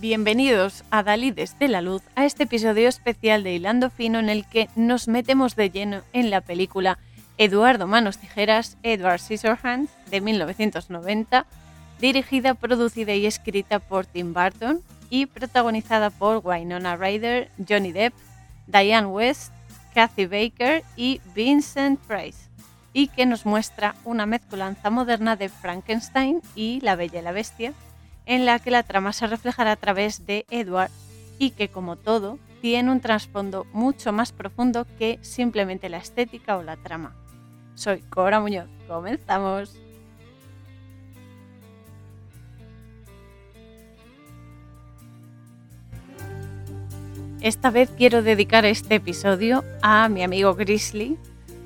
Bienvenidos a Dalí desde la luz, a este episodio especial de Hilando Fino en el que nos metemos de lleno en la película Eduardo Manos Tijeras, Edward Scissorhands, de 1990, dirigida, producida y escrita por Tim Burton y protagonizada por Winona Ryder, Johnny Depp, Diane West, Kathy Baker y Vincent Price, y que nos muestra una mezcolanza moderna de Frankenstein y La Bella y la Bestia, en la que la trama se reflejará a través de Edward y que, como todo, tiene un trasfondo mucho más profundo que simplemente la estética o la trama. Soy Cora Muñoz. Comenzamos. Esta vez quiero dedicar este episodio a mi amigo Grizzly,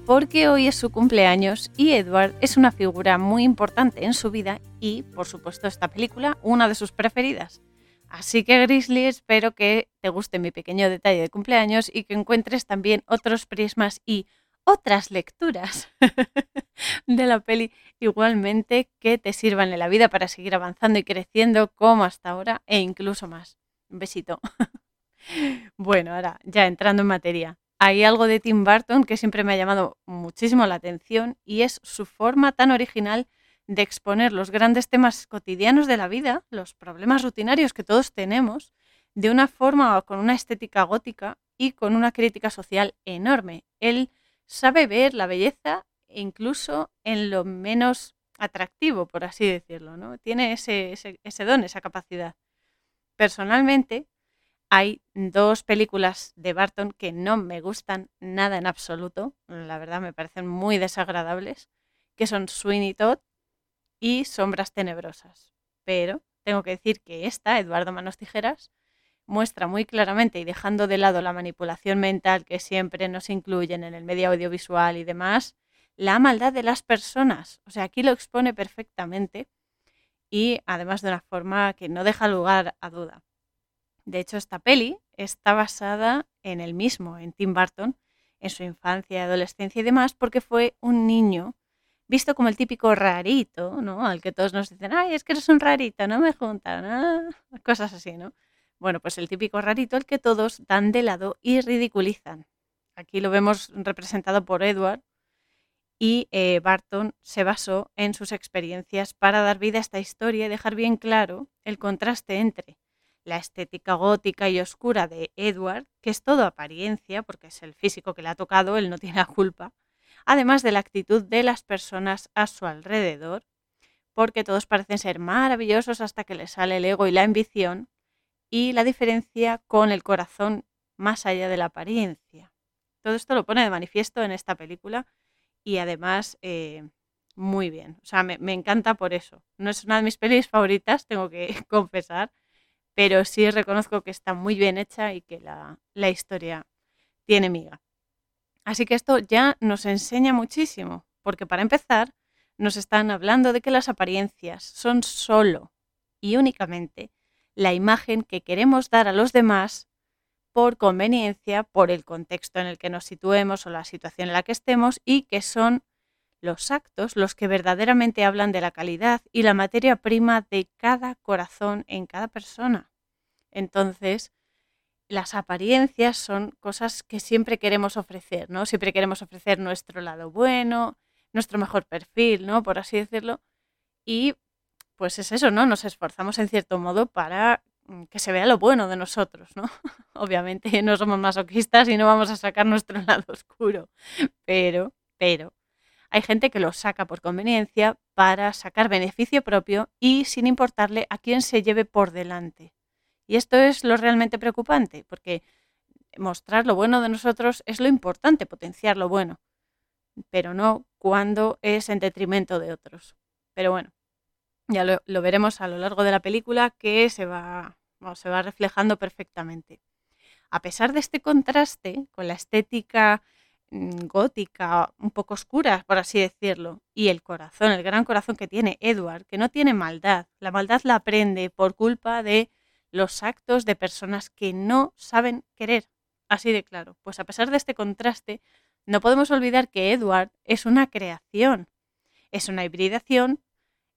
porque hoy es su cumpleaños y Edward es una figura muy importante en su vida y, por supuesto, esta película, una de sus preferidas. Así que Grizzly, espero que te guste mi pequeño detalle de cumpleaños y que encuentres también otros prismas y otras lecturas de la peli igualmente que te sirvan en la vida para seguir avanzando y creciendo como hasta ahora e incluso más. Un besito. bueno, ahora ya entrando en materia. Hay algo de Tim Burton que siempre me ha llamado muchísimo la atención y es su forma tan original de exponer los grandes temas cotidianos de la vida, los problemas rutinarios que todos tenemos, de una forma con una estética gótica y con una crítica social enorme. Él sabe ver la belleza incluso en lo menos atractivo, por así decirlo, ¿no? Tiene ese, don, esa capacidad. Personalmente, hay dos películas de Barton que no me gustan nada en absoluto, la verdad me parecen muy desagradables, que son Sweeney Todd y Sombras Tenebrosas. Pero tengo que decir que esta, Eduardo Manos Tijeras, muestra muy claramente y dejando de lado la manipulación mental que siempre nos incluyen en el medio audiovisual y demás, la maldad de las personas. O sea, aquí lo expone perfectamente y además de una forma que no deja lugar a duda. De hecho, esta peli está basada en el mismo, en Tim Burton, en su infancia, adolescencia y demás, porque fue un niño visto como el típico rarito, ¿no? Al que todos nos dicen, ay, es que eres un rarito, no me juntan, ah", cosas así, ¿no? Bueno, pues el típico rarito al que todos dan de lado y ridiculizan. Aquí lo vemos representado por Edward y eh, Barton se basó en sus experiencias para dar vida a esta historia y dejar bien claro el contraste entre la estética gótica y oscura de Edward, que es todo apariencia, porque es el físico que le ha tocado, él no tiene la culpa, además de la actitud de las personas a su alrededor, porque todos parecen ser maravillosos hasta que les sale el ego y la ambición, y la diferencia con el corazón más allá de la apariencia. Todo esto lo pone de manifiesto en esta película y además eh, muy bien. O sea, me, encanta por eso. No es una de mis pelis favoritas, tengo que confesar, pero sí reconozco que está muy bien hecha y que la, la historia tiene miga. Así que esto ya nos enseña muchísimo, porque para empezar, nos están hablando de que las apariencias son solo y únicamente la imagen que queremos dar a los demás por conveniencia, por el contexto en el que nos situemos o la situación en la que estemos y que son los actos los que verdaderamente hablan de la calidad y la materia prima de cada corazón en cada persona. Entonces, las apariencias son cosas que siempre queremos ofrecer, ¿no? Siempre queremos ofrecer nuestro lado bueno, nuestro mejor perfil, ¿no? Por así decirlo. Y pues es eso, ¿no? Nos esforzamos en cierto modo para mm, que se vea lo bueno de nosotros, ¿no? Obviamente no somos masoquistas y no vamos a sacar nuestro lado oscuro, pero, pero, hay gente que lo saca por conveniencia para sacar beneficio propio y sin importarle a quién se lleve por delante. Y esto es lo realmente preocupante, porque mostrar lo bueno de nosotros es lo importante, potenciar lo bueno, pero no cuando es en detrimento de otros. Pero bueno, ya lo, veremos a lo largo de la película que se va, se va reflejando perfectamente. A pesar de este contraste con la estética gótica, un poco oscura, por así decirlo, y el corazón, el gran corazón que tiene Edward, que no tiene maldad, la maldad la aprende por culpa de los actos de personas que no saben querer, así de claro. Pues a pesar de este contraste, no podemos olvidar que Edward es una creación, es una hibridación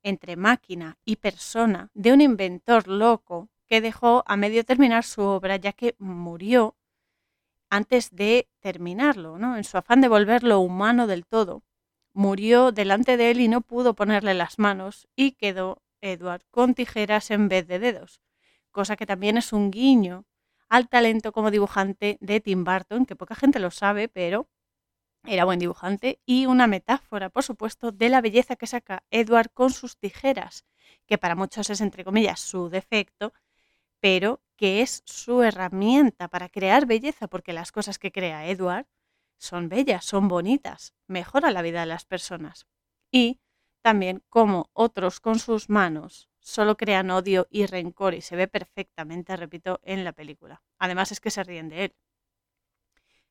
entre máquina y persona de un inventor loco que dejó a medio terminar su obra ya que murió antes de terminarlo, ¿no? En su afán de volverlo humano del todo, murió delante de él y no pudo ponerle las manos y quedó Edward con tijeras en vez de dedos, cosa que también es un guiño al talento como dibujante de Tim Burton, que poca gente lo sabe, pero era buen dibujante, y una metáfora, por supuesto, de la belleza que saca Edward con sus tijeras, que para muchos es, entre comillas, su defecto, pero que es su herramienta para crear belleza, porque las cosas que crea Edward son bellas, son bonitas, mejora la vida de las personas. Y también como otros con sus manos solo crean odio y rencor y se ve perfectamente, repito, en la película. Además es que se ríen de él.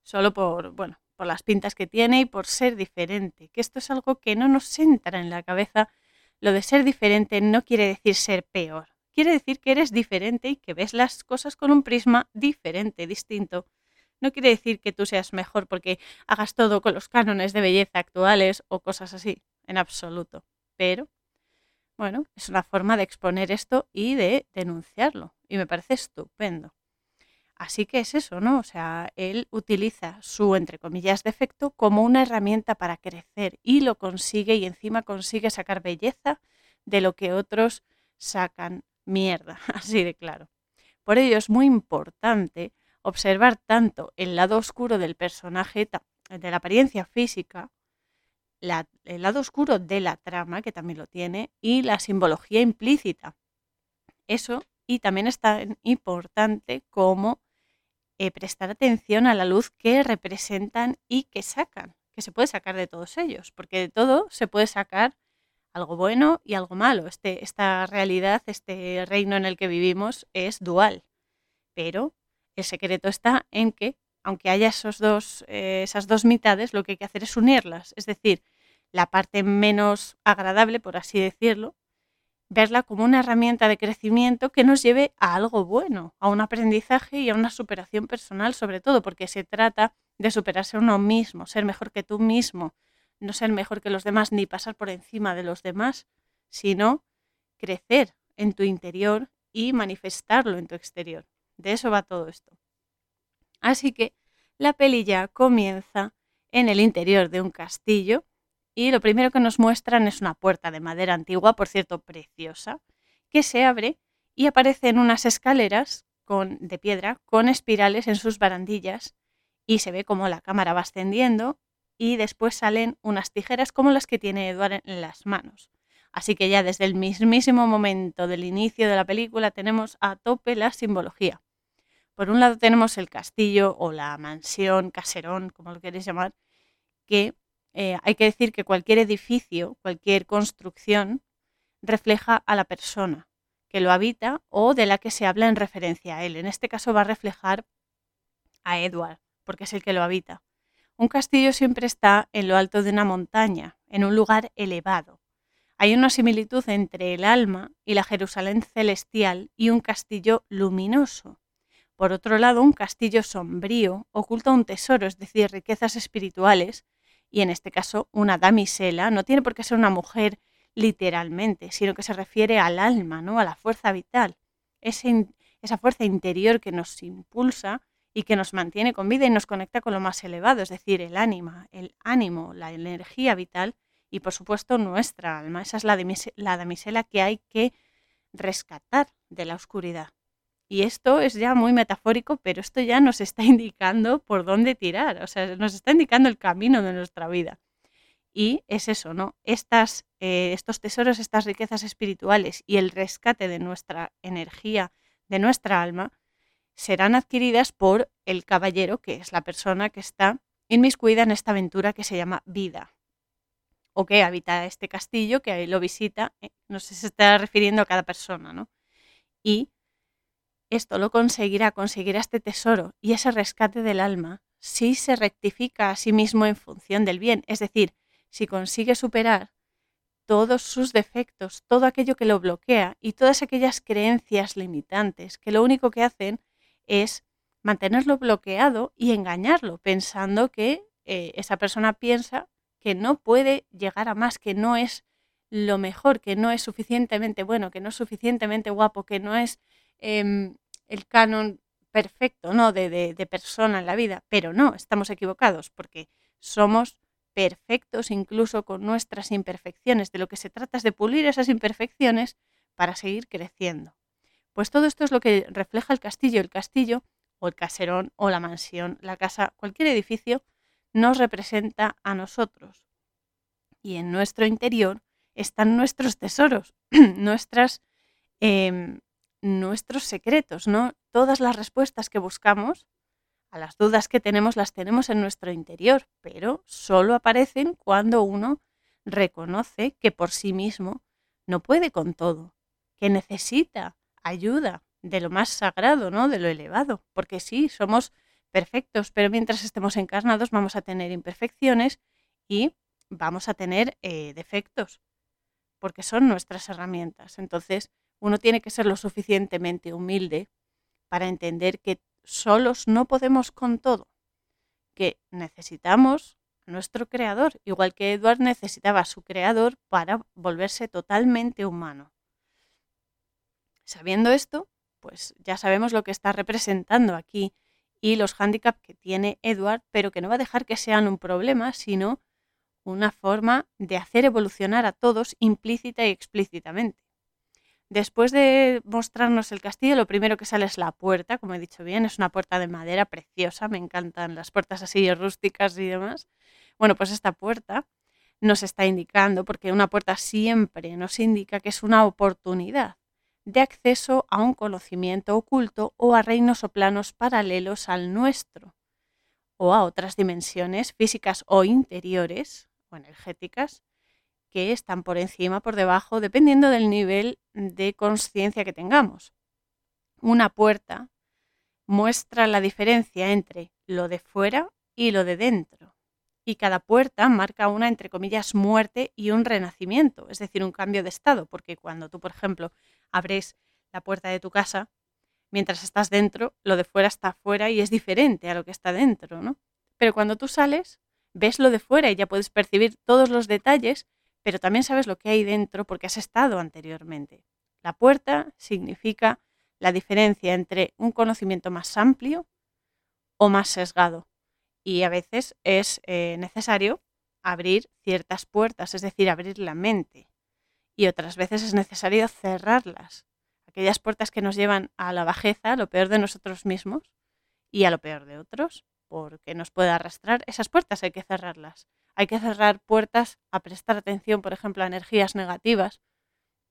Solo por, bueno, por las pintas que tiene y por ser diferente, que esto es algo que no nos entra en la cabeza. Lo de ser diferente no quiere decir ser peor, quiere decir que eres diferente y que ves las cosas con un prisma diferente, distinto. No quiere decir que tú seas mejor porque hagas todo con los cánones de belleza actuales o cosas así, en absoluto. Pero bueno, es una forma de exponer esto y de denunciarlo. Y me parece estupendo. Así que es eso, ¿no? O sea, él utiliza su, entre comillas, defecto como una herramienta para crecer y lo consigue y encima consigue sacar belleza de lo que otros sacan mierda, así de claro. Por ello es muy importante observar tanto el lado oscuro del personaje, de la apariencia física, el lado oscuro de la trama, que también lo tiene, y la simbología implícita. Eso, y también es tan importante como eh, prestar atención a la luz que representan y que sacan, que se puede sacar de todos ellos, porque de todo se puede sacar algo bueno y algo malo. Este, esta realidad, este reino en el que vivimos es dual, pero el secreto está en que, aunque haya esos dos, eh, esas dos mitades, lo que hay que hacer es unirlas, es decir, la parte menos agradable, por así decirlo, verla como una herramienta de crecimiento que nos lleve a algo bueno, a un aprendizaje y a una superación personal sobre todo, porque se trata de superarse uno mismo, ser mejor que tú mismo, no ser mejor que los demás ni pasar por encima de los demás, sino crecer en tu interior y manifestarlo en tu exterior. De eso va todo esto. Así que la peli ya comienza en el interior de un castillo, y lo primero que nos muestran es una puerta de madera antigua, por cierto, preciosa, que se abre y aparecen unas escaleras con, de piedra con espirales en sus barandillas y se ve como la cámara va ascendiendo y después salen unas tijeras como las que tiene Edward en las manos. Así que ya desde el mismísimo momento del inicio de la película tenemos a tope la simbología. Por un lado tenemos el castillo o la mansión, caserón, como lo queréis llamar, que eh, hay que decir que cualquier edificio, cualquier construcción, refleja a la persona que lo habita o de la que se habla en referencia a él. En este caso va a reflejar a Edward, porque es el que lo habita. Un castillo siempre está en lo alto de una montaña, en un lugar elevado. Hay una similitud entre el alma y la Jerusalén celestial y un castillo luminoso. Por otro lado, un castillo sombrío oculta un tesoro, es decir, riquezas espirituales, y en este caso una damisela, no tiene por qué ser una mujer literalmente, sino que se refiere al alma, ¿no? a la fuerza vital, esa fuerza interior que nos impulsa y que nos mantiene con vida y nos conecta con lo más elevado, es decir, el ánima, el ánimo, la energía vital y por supuesto nuestra alma. Esa es la, la damisela que hay que rescatar de la oscuridad. Y esto es ya muy metafórico, pero esto ya nos está indicando por dónde tirar, o sea, nos está indicando el camino de nuestra vida. Y es eso, ¿no? Estas, eh, estos tesoros, estas riquezas espirituales y el rescate de nuestra energía, de nuestra alma, serán adquiridas por el caballero, que es la persona que está inmiscuida en esta aventura que se llama vida, o que habita este castillo, que ahí lo visita, eh, no sé si se está refiriendo a cada persona, ¿no? Y esto lo conseguirá, conseguirá este tesoro y ese rescate del alma si se rectifica a sí mismo en función del bien, es decir, si consigue superar todos sus defectos, todo aquello que lo bloquea y todas aquellas creencias limitantes que lo único que hacen es mantenerlo bloqueado y engañarlo, pensando que eh, esa persona piensa que no puede llegar a más, que no es lo mejor, que no es suficientemente bueno, que no es suficientemente guapo, que no es em, el canon perfecto, ¿no? De, de, persona en la vida, pero no, estamos equivocados porque somos perfectos incluso con nuestras imperfecciones. De lo que se trata es de pulir esas imperfecciones para seguir creciendo. Pues todo esto es lo que refleja el castillo. El castillo o el caserón o la mansión, la casa, cualquier edificio, nos representa a nosotros. Y en nuestro interior están nuestros tesoros, nuestras, em, nuestros secretos, ¿no? Todas las respuestas que buscamos a las dudas que tenemos las tenemos en nuestro interior, pero solo aparecen cuando uno reconoce que por sí mismo no puede con todo, que necesita ayuda de lo más sagrado, ¿no? De lo elevado, porque sí, somos perfectos, pero mientras estemos encarnados vamos a tener imperfecciones y vamos a tener eh, defectos, porque son nuestras herramientas. Entonces, uno tiene que ser lo suficientemente humilde para entender que solos no podemos con todo, que necesitamos a nuestro creador, igual que Edward necesitaba a su creador para volverse totalmente humano. Sabiendo esto, pues ya sabemos lo que está representando aquí y los hándicaps que tiene Edward, pero que no va a dejar que sean un problema, sino una forma de hacer evolucionar a todos implícita y explícitamente. Después de mostrarnos el castillo, lo primero que sale es la puerta, como he dicho bien, es una puerta de madera preciosa, me encantan las puertas así rústicas y demás. Bueno, pues esta puerta nos está indicando, porque una puerta siempre nos indica que es una oportunidad de acceso a un conocimiento oculto o a reinos o planos paralelos al nuestro, o a otras dimensiones físicas o interiores o energéticas que están por encima, por debajo, dependiendo del nivel de conciencia que tengamos. Una puerta muestra la diferencia entre lo de fuera y lo de dentro. Y cada puerta marca una, entre comillas, muerte y un renacimiento, es decir, un cambio de estado, porque cuando tú, por ejemplo, abres la puerta de tu casa, mientras estás dentro, lo de fuera está fuera y es diferente a lo que está dentro, ¿no? Pero cuando tú sales, ves lo de fuera y ya puedes percibir todos los detalles pero también sabes lo que hay dentro porque has estado anteriormente. La puerta significa la diferencia entre un conocimiento más amplio o más sesgado. Y a veces es eh, necesario abrir ciertas puertas, es decir, abrir la mente. Y otras veces es necesario cerrarlas. Aquellas puertas que nos llevan a la bajeza, a lo peor de nosotros mismos y a lo peor de otros, porque nos puede arrastrar, esas puertas hay que cerrarlas hay que cerrar puertas a prestar atención, por ejemplo, a energías negativas.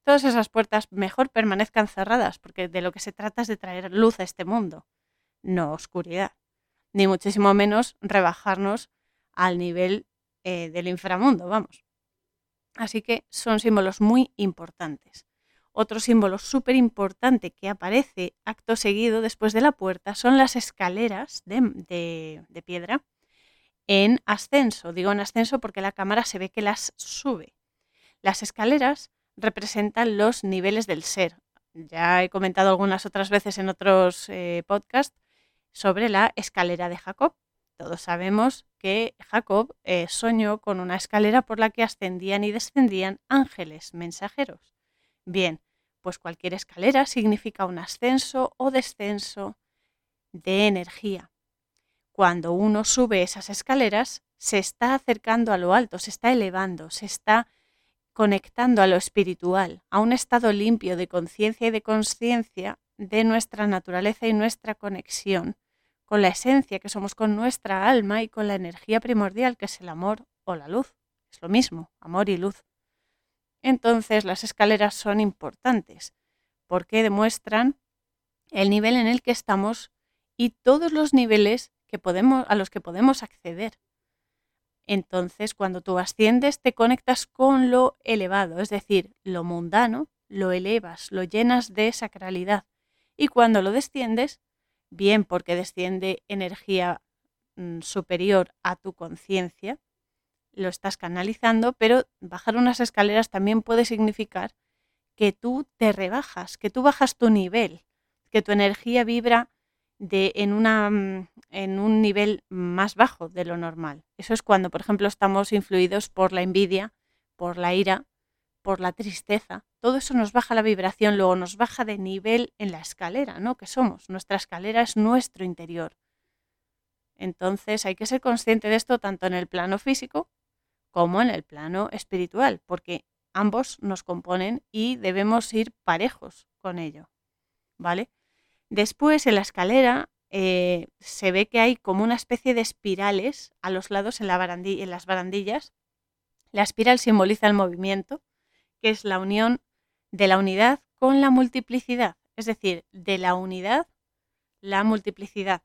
Todas esas puertas mejor permanezcan cerradas, porque de lo que se trata es de traer luz a este mundo, no oscuridad, ni muchísimo menos rebajarnos al nivel eh, del inframundo, vamos. Así que son símbolos muy importantes. Otro símbolo súper importante que aparece acto seguido después de la puerta son las escaleras de piedra en ascenso. Digo en ascenso porque la cámara se ve que las sube. Las escaleras representan los niveles del ser. Ya he comentado algunas otras veces en otros eh, podcasts sobre la escalera de Jacob. Todos sabemos que Jacob eh, soñó con una escalera por la que ascendían y descendían ángeles mensajeros. Bien, pues cualquier escalera significa un ascenso o descenso de energía cuando uno sube esas escaleras, se está acercando a lo alto, se está elevando, se está conectando a lo espiritual, a un estado limpio de conciencia y de conciencia de nuestra naturaleza y nuestra conexión con la esencia que somos con nuestra alma y con la energía primordial que es el amor o la luz. Es lo mismo, amor y luz. Entonces las escaleras son importantes porque demuestran el nivel en el que estamos y todos los niveles podemos, a los que podemos acceder. Entonces, cuando tú asciendes, te conectas con lo elevado, es decir, lo mundano, lo elevas, lo llenas de sacralidad. Y cuando lo desciendes, bien porque desciende energía mm, superior a tu conciencia, lo estás canalizando, pero bajar unas escaleras también puede significar que tú te rebajas, que tú bajas tu nivel, que tu energía vibra de, en, una, mm, en un nivel más bajo de lo normal. Eso es cuando, por ejemplo, estamos influidos por la envidia, por la ira, por la tristeza, todo eso nos baja la vibración, luego nos baja de nivel en la escalera, ¿no? Que somos. Nuestra escalera es nuestro interior. Entonces hay que ser consciente de esto tanto en el plano físico como en el plano espiritual, porque ambos nos componen y debemos ir parejos con ello. ¿Vale? Después en la escalera eh, se ve que hay como una especie de espirales a los lados en, la en las barandillas. La espiral simboliza el movimiento, que es la unión de la unidad con la multiplicidad, es decir, de la unidad la multiplicidad,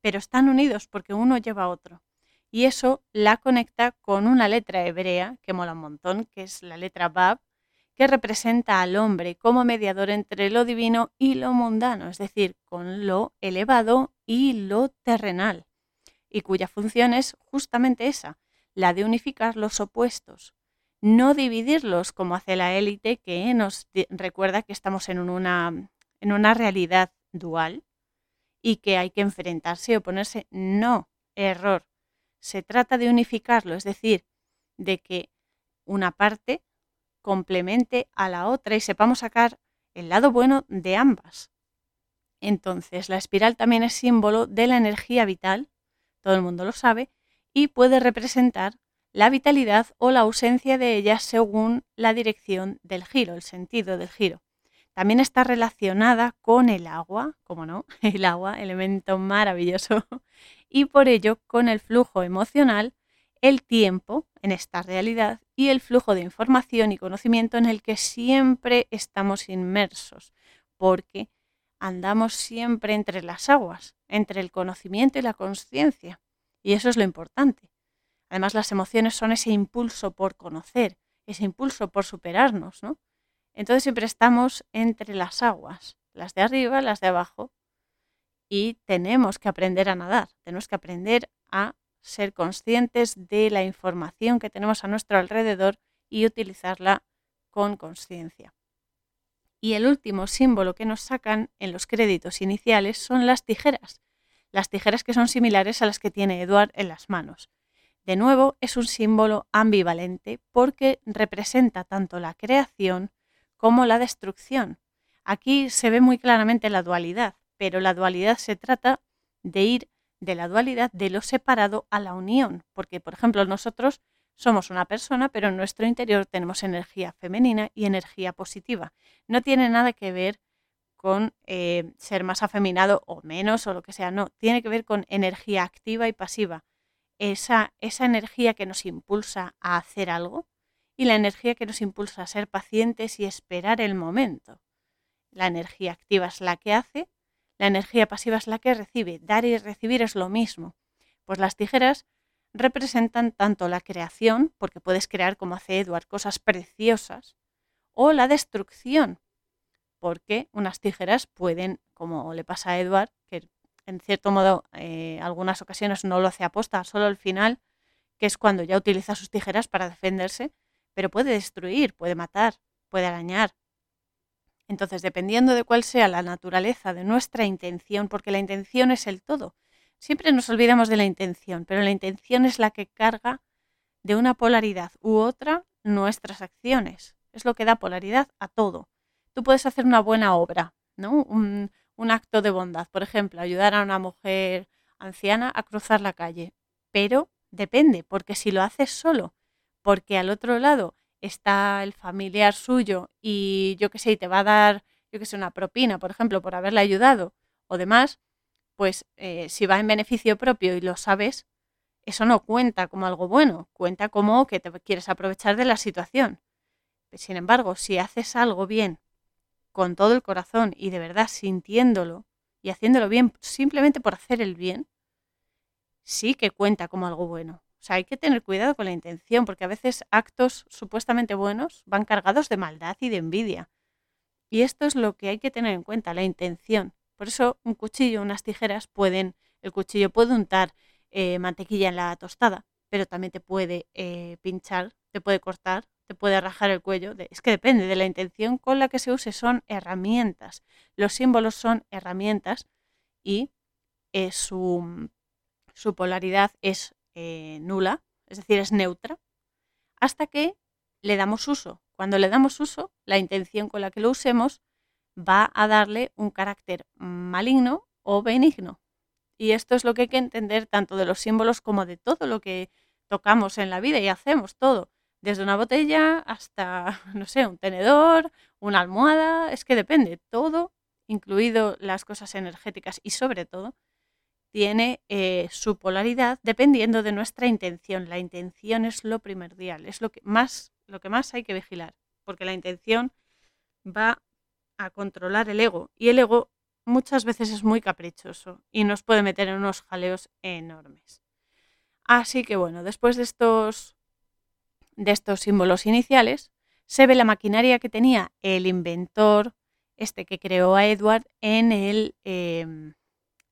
pero están unidos porque uno lleva a otro. Y eso la conecta con una letra hebrea que mola un montón, que es la letra Bab, que representa al hombre como mediador entre lo divino y lo mundano, es decir, con lo elevado y lo terrenal, y cuya función es justamente esa, la de unificar los opuestos, no dividirlos como hace la élite que nos recuerda que estamos en una, en una realidad dual y que hay que enfrentarse y oponerse. No, error. Se trata de unificarlo, es decir, de que una parte complemente a la otra y sepamos sacar el lado bueno de ambas. Entonces, la espiral también es símbolo de la energía vital, todo el mundo lo sabe, y puede representar la vitalidad o la ausencia de ella según la dirección del giro, el sentido del giro. También está relacionada con el agua, como no, el agua, elemento maravilloso, y por ello con el flujo emocional, el tiempo en esta realidad y el flujo de información y conocimiento en el que siempre estamos inmersos, porque andamos siempre entre las aguas, entre el conocimiento y la conciencia. Y eso es lo importante. Además, las emociones son ese impulso por conocer, ese impulso por superarnos, ¿no? Entonces siempre estamos entre las aguas, las de arriba, las de abajo, y tenemos que aprender a nadar, tenemos que aprender a ser conscientes de la información que tenemos a nuestro alrededor y utilizarla con conciencia. Y el último símbolo que nos sacan en los créditos iniciales son las tijeras, las tijeras que son similares a las que tiene Eduard en las manos. De nuevo, es un símbolo ambivalente porque representa tanto la creación como la destrucción. Aquí se ve muy claramente la dualidad, pero la dualidad se trata de ir de la dualidad de lo separado a la unión, porque por ejemplo nosotros somos una persona, pero en nuestro interior tenemos energía femenina y energía positiva. No tiene nada que ver con eh, ser más afeminado o menos o lo que sea, no, tiene que ver con energía activa y pasiva. Esa, esa energía que nos impulsa a hacer algo y la energía que nos impulsa a ser pacientes y esperar el momento. La energía activa es la que hace, la energía pasiva es la que recibe. Dar y recibir es lo mismo. Pues las tijeras representan tanto la creación, porque puedes crear como hace Edward cosas preciosas, o la destrucción, porque unas tijeras pueden, como le pasa a Edward, que en cierto modo eh, algunas ocasiones no lo hace aposta, solo al final, que es cuando ya utiliza sus tijeras para defenderse, pero puede destruir, puede matar, puede arañar. Entonces, dependiendo de cuál sea la naturaleza de nuestra intención, porque la intención es el todo, siempre nos olvidamos de la intención, pero la intención es la que carga de una polaridad u otra nuestras acciones. Es lo que da polaridad a todo. Tú puedes hacer una buena obra, ¿no? Un acto de bondad, por ejemplo, ayudar a una mujer anciana a cruzar la calle, pero depende, porque si lo haces solo porque al otro lado está el familiar suyo y yo qué sé, y te va a dar, yo qué sé, una propina, por ejemplo, por haberle ayudado o demás, pues eh, si va en beneficio propio y lo sabes, eso no cuenta como algo bueno, cuenta como que te quieres aprovechar de la situación. Sin embargo, si haces algo bien, con todo el corazón y de verdad sintiéndolo y haciéndolo bien simplemente por hacer el bien, sí que cuenta como algo bueno. O sea, hay que tener cuidado con la intención, porque a veces actos supuestamente buenos van cargados de maldad y de envidia. Y esto es lo que hay que tener en cuenta, la intención. Por eso un cuchillo, unas tijeras pueden, el cuchillo puede untar eh, mantequilla en la tostada, pero también te puede eh, pinchar, te puede cortar, te puede rajar el cuello. es que depende de la intención con la que se use, son herramientas. Los símbolos son herramientas y eh, su, su polaridad es eh, nula, es decir, es neutra, hasta que le damos uso. Cuando le damos uso, la intención con la que lo usemos va a darle un carácter maligno o benigno. Y esto es lo que hay que entender tanto de los símbolos como de todo lo que tocamos en la vida y hacemos todo. Desde una botella hasta, no sé, un tenedor, una almohada, es que depende, todo, incluido las cosas energéticas y sobre todo, tiene eh, su polaridad dependiendo de nuestra intención. La intención es lo primordial, es lo que más, lo que más hay que vigilar, porque la intención va a controlar el ego y el ego muchas veces es muy caprichoso y nos puede meter en unos jaleos enormes. Así que bueno, después de estos, de estos símbolos iniciales, se ve la maquinaria que tenía el inventor, este que creó a Edward, en el, em,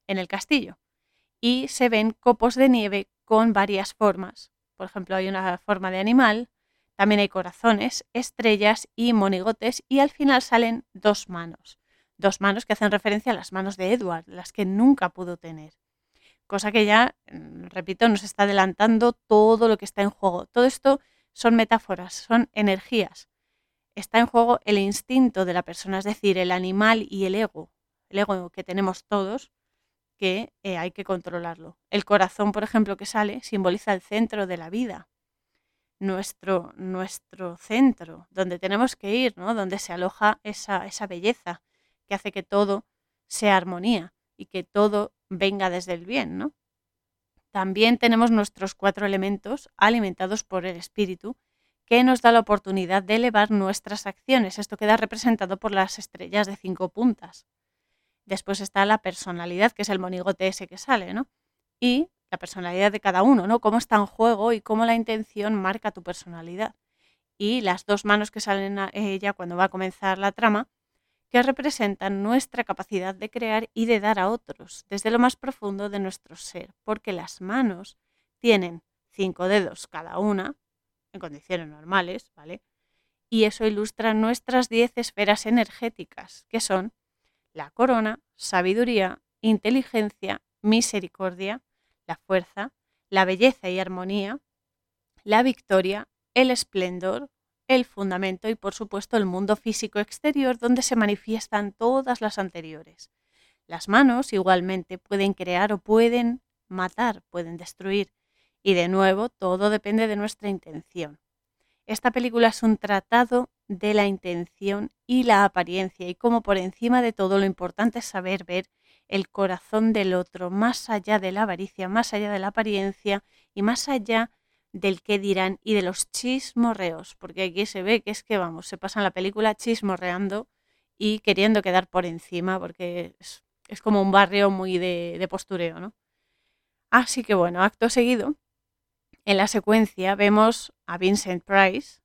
en el castillo y se ven copos de nieve con varias formas. Por ejemplo, hay una forma de animal, también hay corazones, estrellas y monigotes y al final salen dos manos. Dos manos que hacen referencia a las manos de Edward, las que nunca pudo tener. Cosa que ya, mm, repito, nos está adelantando todo lo que está en juego. Todo esto son metáforas, son energías. Está en juego el instinto de la persona, es decir, el animal y el ego. El ego que tenemos todos, que eh, hay que controlarlo. El corazón, por ejemplo, que sale, simboliza el centro de la vida, nuestro, nuestro centro, donde tenemos que ir, ¿no? donde se aloja esa, esa belleza que hace que todo sea armonía y que todo venga desde el bien. ¿no? También tenemos nuestros cuatro elementos alimentados por el espíritu, que nos da la oportunidad de elevar nuestras acciones. Esto queda representado por las estrellas de cinco puntas. Después está la personalidad, que es el monigote ese que sale, ¿no? Y la personalidad de cada uno, ¿no? Cómo está en juego y cómo la intención marca tu personalidad. Y las dos manos que salen a ella cuando va a comenzar la trama, que representan nuestra capacidad de crear y de dar a otros, desde lo más profundo de nuestro ser, porque las manos tienen cinco dedos cada una, en condiciones normales, ¿vale? Y eso ilustra nuestras diez esferas energéticas, que son la corona, sabiduría, inteligencia, misericordia, la fuerza, la belleza y armonía, la victoria, el esplendor, el fundamento y por supuesto el mundo físico exterior donde se manifiestan todas las anteriores. Las manos igualmente pueden crear o pueden matar, pueden destruir. Y de nuevo, todo depende de nuestra intención. Esta película es un tratado de la intención y la apariencia y como por encima de todo lo importante es saber ver el corazón del otro, más allá de la avaricia, más allá de la apariencia y más allá del qué dirán y de los chismorreos, porque aquí se ve que es que vamos, se pasan la película chismorreando y queriendo quedar por encima, porque es, como un barrio muy de, de postureo, ¿no? Así que bueno, acto seguido, en la secuencia vemos a Vincent Price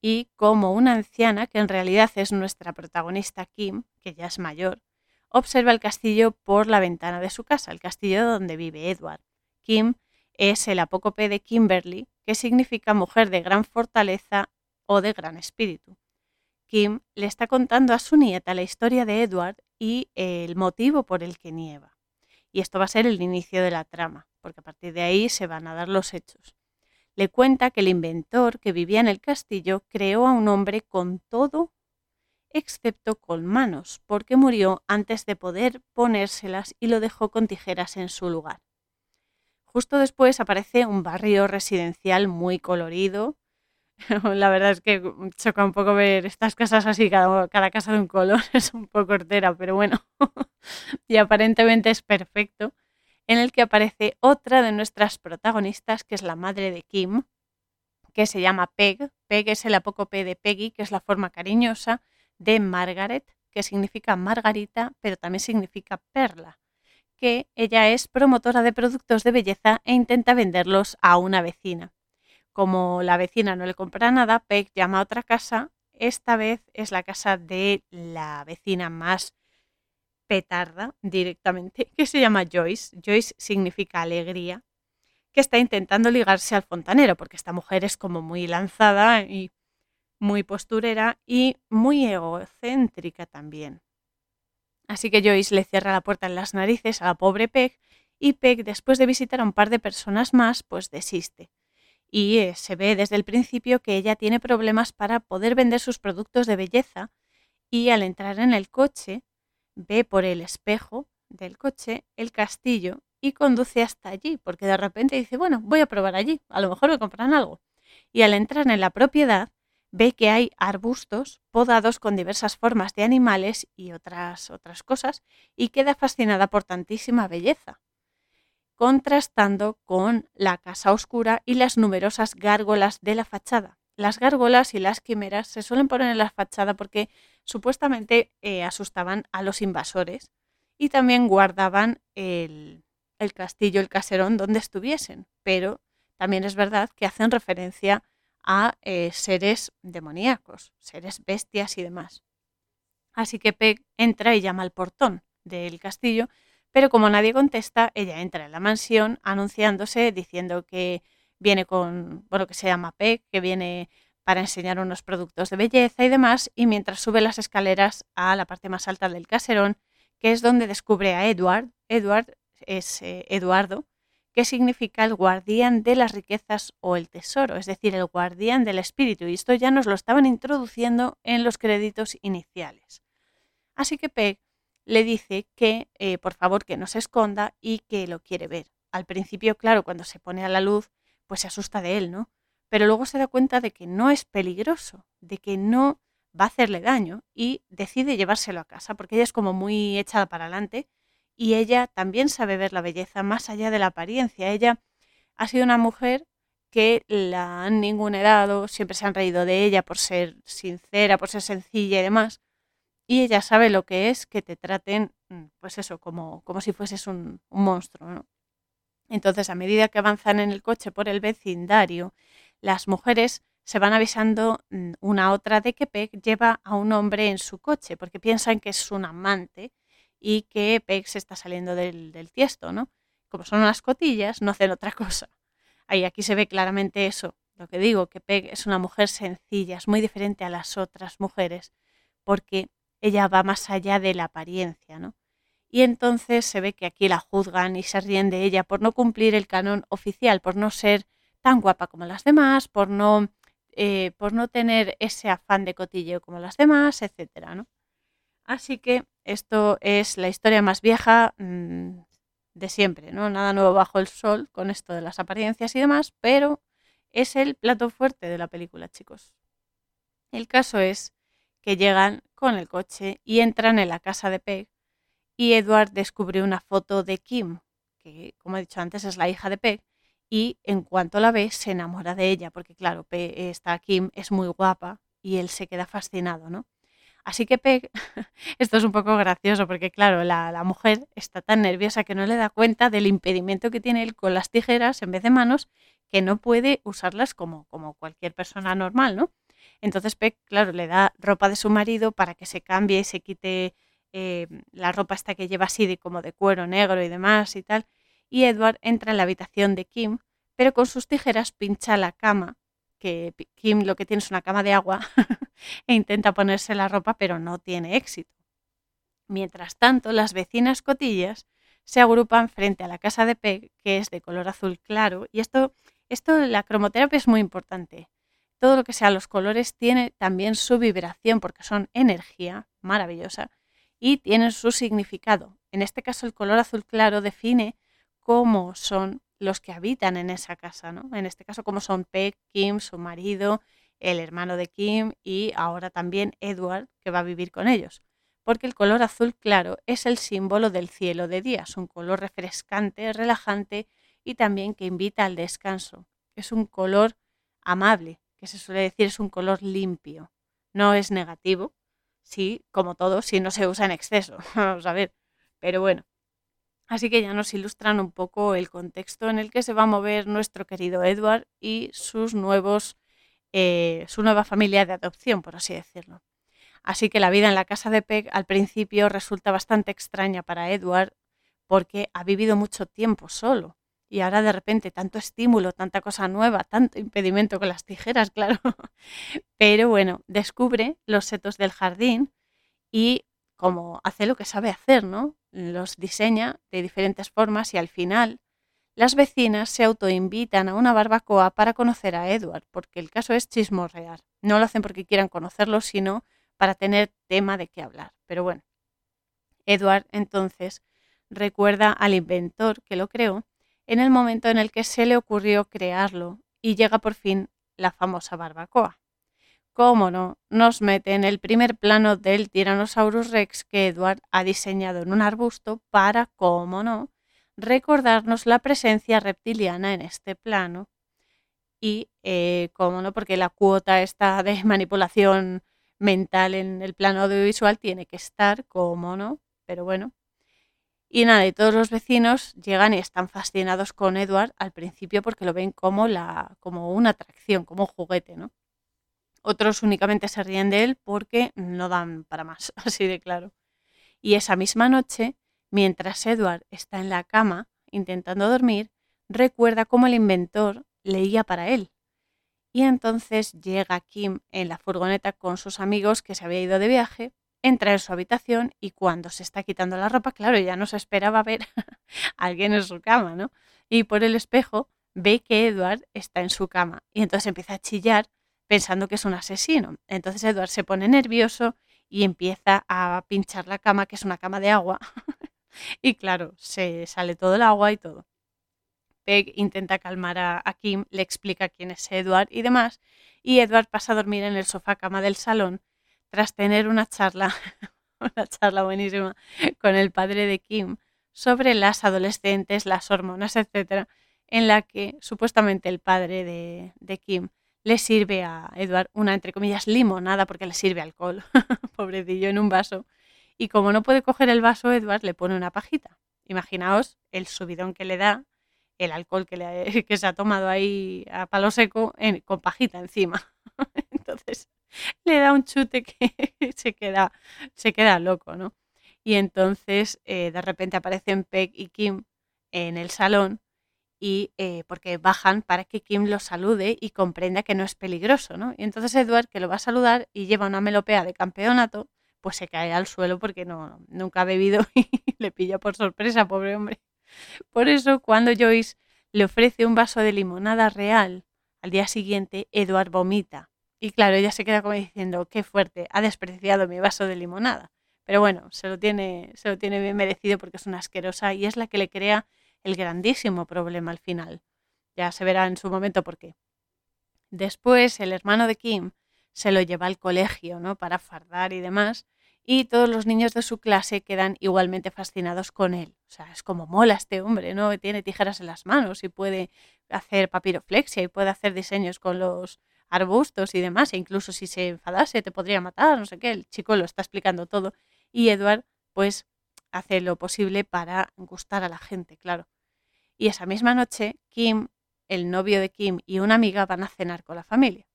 y como una anciana, que en realidad es nuestra protagonista Kim, que ya es mayor, observa el castillo por la ventana de su casa, el castillo donde vive Edward. Kim es el apócope de Kimberly, que significa mujer de gran fortaleza o de gran espíritu. Kim le está contando a su nieta la historia de Edward y el motivo por el que nieva. Y esto va a ser el inicio de la trama porque a partir de ahí se van a dar los hechos. Le cuenta que el inventor que vivía en el castillo creó a un hombre con todo excepto con manos, porque murió antes de poder ponérselas y lo dejó con tijeras en su lugar. Justo después aparece un barrio residencial muy colorido. La verdad es que choca un poco ver estas casas así, cada, cada casa de un color, es un poco hortera, pero bueno, y aparentemente es perfecto en el que aparece otra de nuestras protagonistas, que es la madre de Kim, que se llama Peg. Peg es el apócope de Peggy, que es la forma cariñosa de Margaret, que significa Margarita, pero también significa perla, que ella es promotora de productos de belleza e intenta venderlos a una vecina. Como la vecina no le compra nada, Peg llama a otra casa. Esta vez es la casa de la vecina más petarda directamente, que se llama Joyce. Joyce significa alegría, que está intentando ligarse al fontanero, porque esta mujer es como muy lanzada y muy posturera y muy egocéntrica también. Así que Joyce le cierra la puerta en las narices a la pobre Peg y Peg, después de visitar a un par de personas más, pues desiste. y eh, se ve desde el principio que ella tiene problemas para poder vender sus productos de belleza y al entrar en el coche ve por el espejo del coche el castillo y conduce hasta allí, porque de repente dice, bueno, voy a probar allí, a lo mejor me compran algo. Y al entrar en la propiedad ve que hay arbustos podados con diversas formas de animales y otras otras cosas y queda fascinada por tantísima belleza contrastando con la casa oscura y las numerosas gárgolas de la fachada. Las gárgolas y las quimeras se suelen poner en la fachada porque supuestamente eh, asustaban a los invasores y también guardaban el, castillo, el caserón donde estuviesen, pero también es verdad que hacen referencia a eh, seres demoníacos, seres bestias y demás. Así que Peg entra y llama al portón del castillo pero como nadie contesta, ella entra en la mansión anunciándose, diciendo que viene con, bueno, que se llama Peck, que viene para enseñar unos productos de belleza y demás, y mientras sube las escaleras a la parte más alta del caserón, que es donde descubre a Edward. Edward es eh, Eduardo, que significa el guardián de las riquezas o el tesoro, es decir, el guardián del espíritu, y esto ya nos lo estaban introduciendo en los créditos iniciales. Así que Peck le dice que eh, por favor que no se esconda y que lo quiere ver. Al principio, claro, cuando se pone a la luz, pues se asusta de él, ¿no? Pero luego se da cuenta de que no es peligroso, de que no va a hacerle daño y decide llevárselo a casa, porque ella es como muy echada para adelante y ella también sabe ver la belleza más allá de la apariencia. Ella ha sido una mujer que la han ninguneado, siempre se han reído de ella por ser sincera, por ser sencilla y demás, y ella sabe lo que es que te traten, mm, pues eso, como, como si fueses un, monstruo, ¿no? Entonces, a medida que avanzan en el coche por el vecindario, las mujeres se van avisando mm, una a otra de que Peg lleva a un hombre en su coche, porque piensan que es un amante y que Peg se está saliendo del, del tiesto, ¿no? Como son unas cotillas, no hacen otra cosa. Ahí aquí se ve claramente eso, lo que digo, que Peg es una mujer sencilla, es muy diferente a las otras mujeres, porque ella va más allá de la apariencia, ¿no? Y entonces se ve que aquí la juzgan y se ríen de ella por no cumplir el canon oficial, por no ser tan guapa como las demás, por no, eh, por no tener ese afán de cotilleo como las demás, etcétera, ¿no? Así que esto es la historia más vieja mm, de siempre, ¿no? Nada nuevo bajo el sol con esto de las apariencias y demás, pero es el plato fuerte de la película, chicos. El caso es que llegan con el coche y entran en la casa de Peg y Edward descubre una foto de Kim, que como he dicho antes es la hija de Peg, y en cuanto la ve se enamora de ella, porque claro, esta Kim es muy guapa y él se queda fascinado, ¿no? Así que Peg, esto es un poco gracioso porque claro, la, mujer está tan nerviosa que no le da cuenta del impedimento que tiene él con las tijeras en vez de manos, que no puede usarlas como, como cualquier persona normal, ¿no? Entonces Peck, claro, le da ropa de su marido para que se cambie y se quite eh, la ropa esta que lleva así de como de cuero negro y demás y tal. Y Edward entra en la habitación de Kim, pero con sus tijeras pincha la cama, que Kim lo que tiene es una cama de agua, e intenta ponerse la ropa, pero no tiene éxito. Mientras tanto, las vecinas cotillas se agrupan frente a la casa de Peg, que es de color azul claro, y esto, esto la cromoterapia es muy importante todo lo que sea los colores tiene también su vibración porque son energía maravillosa y tienen su significado. En este caso el color azul claro define cómo son los que habitan en esa casa, ¿no? En este caso cómo son Peck, Kim, su marido, el hermano de Kim y ahora también Edward que va a vivir con ellos. Porque el color azul claro es el símbolo del cielo de día, es un color refrescante, relajante y también que invita al descanso. Es un color amable, que se suele decir es un color limpio. No es negativo, sí, como todo, si no se usa en exceso, vamos a ver. Pero bueno, así que ya nos ilustran un poco el contexto en el que se va a mover nuestro querido Edward y sus nuevos, eh, su nueva familia de adopción, por así decirlo. Así que la vida en la casa de Peg al principio resulta bastante extraña para Edward porque ha vivido mucho tiempo solo y ahora de repente tanto estímulo, tanta cosa nueva, tanto impedimento con las tijeras, claro. Pero bueno, descubre los setos del jardín y como hace lo que sabe hacer, ¿no? Los diseña de diferentes formas y al final las vecinas se autoinvitan a una barbacoa para conocer a Edward, porque el caso es chismorrear. No lo hacen porque quieran conocerlo, sino para tener tema de qué hablar. Pero bueno, Edward entonces recuerda al inventor que lo creó en el momento en el que se le ocurrió crearlo y llega por fin la famosa barbacoa. Cómo no, nos mete en el primer plano del Tyrannosaurus Rex que Edward ha diseñado en un arbusto para, cómo no, recordarnos la presencia reptiliana en este plano. Y, eh, cómo no, porque la cuota esta de manipulación mental en el plano audiovisual tiene que estar, cómo no, pero bueno. Y nada, y todos los vecinos llegan y están fascinados con Edward al principio porque lo ven como, la, como una atracción, como un juguete, ¿no? Otros únicamente se ríen de él porque no dan para más, así de claro. Y esa misma noche, mientras Edward está en la cama intentando dormir, recuerda cómo el inventor leía para él. Y entonces llega Kim en la furgoneta con sus amigos que se había ido de viaje entra en su habitación y cuando se está quitando la ropa, claro, ya no se esperaba ver a alguien en su cama, ¿no? Y por el espejo ve que Edward está en su cama y entonces empieza a chillar pensando que es un asesino. Entonces Edward se pone nervioso y empieza a pinchar la cama, que es una cama de agua. y claro, se sale todo el agua y todo. Peg intenta calmar a, Kim, le explica quién es Edward y demás, y Edward pasa a dormir en el sofá cama del salón tras tener una charla, una charla buenísima con el padre de Kim sobre las adolescentes, las hormonas, etcétera, en la que supuestamente el padre de, de Kim le sirve a Edward una, entre comillas, limonada porque le sirve alcohol, pobrecillo, en un vaso. Y como no puede coger el vaso, Edward le pone una pajita. Imaginaos el subidón que le da el alcohol que, le, que se ha tomado ahí a palo seco con pajita encima. Entonces, le da un chute que se queda, se queda loco, ¿no? Y entonces eh, de repente aparecen Peg y Kim en el salón y eh, porque bajan para que Kim lo salude y comprenda que no es peligroso, ¿no? Y entonces Edward, que lo va a saludar y lleva una melopea de campeonato, pues se cae al suelo porque no, nunca ha bebido y le pilla por sorpresa, pobre hombre. Por eso, cuando Joyce le ofrece un vaso de limonada real, al día siguiente Edward vomita y claro, ella se queda como diciendo, qué fuerte, ha despreciado mi vaso de limonada. Pero bueno, se lo tiene, se lo tiene bien merecido porque es una asquerosa y es la que le crea el grandísimo problema al final. Ya se verá en su momento por qué. Después, el hermano de Kim se lo lleva al colegio, ¿no? Para fardar y demás. Y todos los niños de su clase quedan igualmente fascinados con él. O sea, es como mola este hombre, ¿no? Tiene tijeras en las manos y puede hacer papiroflexia y puede hacer diseños con los, arbustos y demás, e incluso si se enfadase te podría matar, no sé qué, el chico lo está explicando todo. Y Edward, pues, hace lo posible para gustar a la gente, claro. Y esa misma noche, Kim, el novio de Kim y una amiga van a cenar con la familia.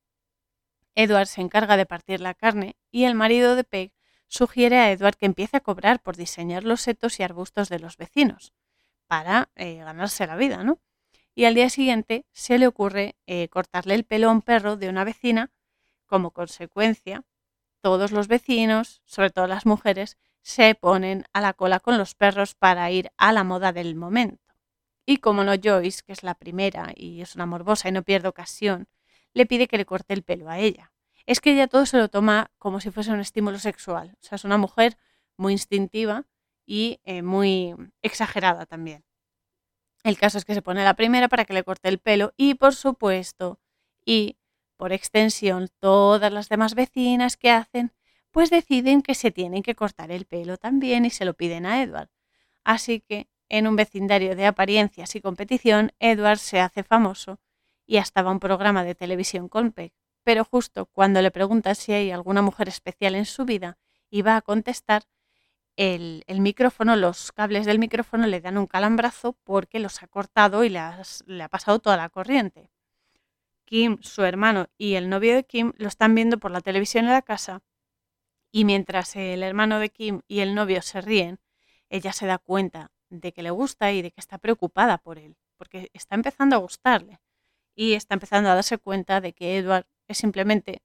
Edward se encarga de partir la carne y el marido de Peg sugiere a Edward que empiece a cobrar por diseñar los setos y arbustos de los vecinos, para eh, ganarse la vida, ¿no? y al día siguiente se le ocurre eh, cortarle el pelo a un perro de una vecina. Como consecuencia, todos los vecinos, sobre todo las mujeres, se ponen a la cola con los perros para ir a la moda del momento. Y como no Joyce, que es la primera y es una morbosa y no pierde ocasión, le pide que le corte el pelo a ella. Es que ella todo se lo toma como si fuese un estímulo sexual. O sea, es una mujer muy instintiva y eh, muy exagerada también. El caso es que se pone la primera para que le corte el pelo y por supuesto, y por extensión todas las demás vecinas que hacen, pues deciden que se tienen que cortar el pelo también y se lo piden a Edward. Así que, en un vecindario de apariencias y competición, Edward se hace famoso y hasta va a un programa de televisión con Peg. Pero justo cuando le pregunta si hay alguna mujer especial en su vida y va a contestar, el, micrófono, los cables del micrófono le dan un calambrazo porque los ha cortado y le, le ha pasado toda la corriente. Kim, su hermano y el novio de Kim lo están viendo por la televisión en la casa y mientras el hermano de Kim y el novio se ríen, ella se da cuenta de que le gusta y de que está preocupada por él, porque está empezando a gustarle y está empezando a darse cuenta de que Edward es simplemente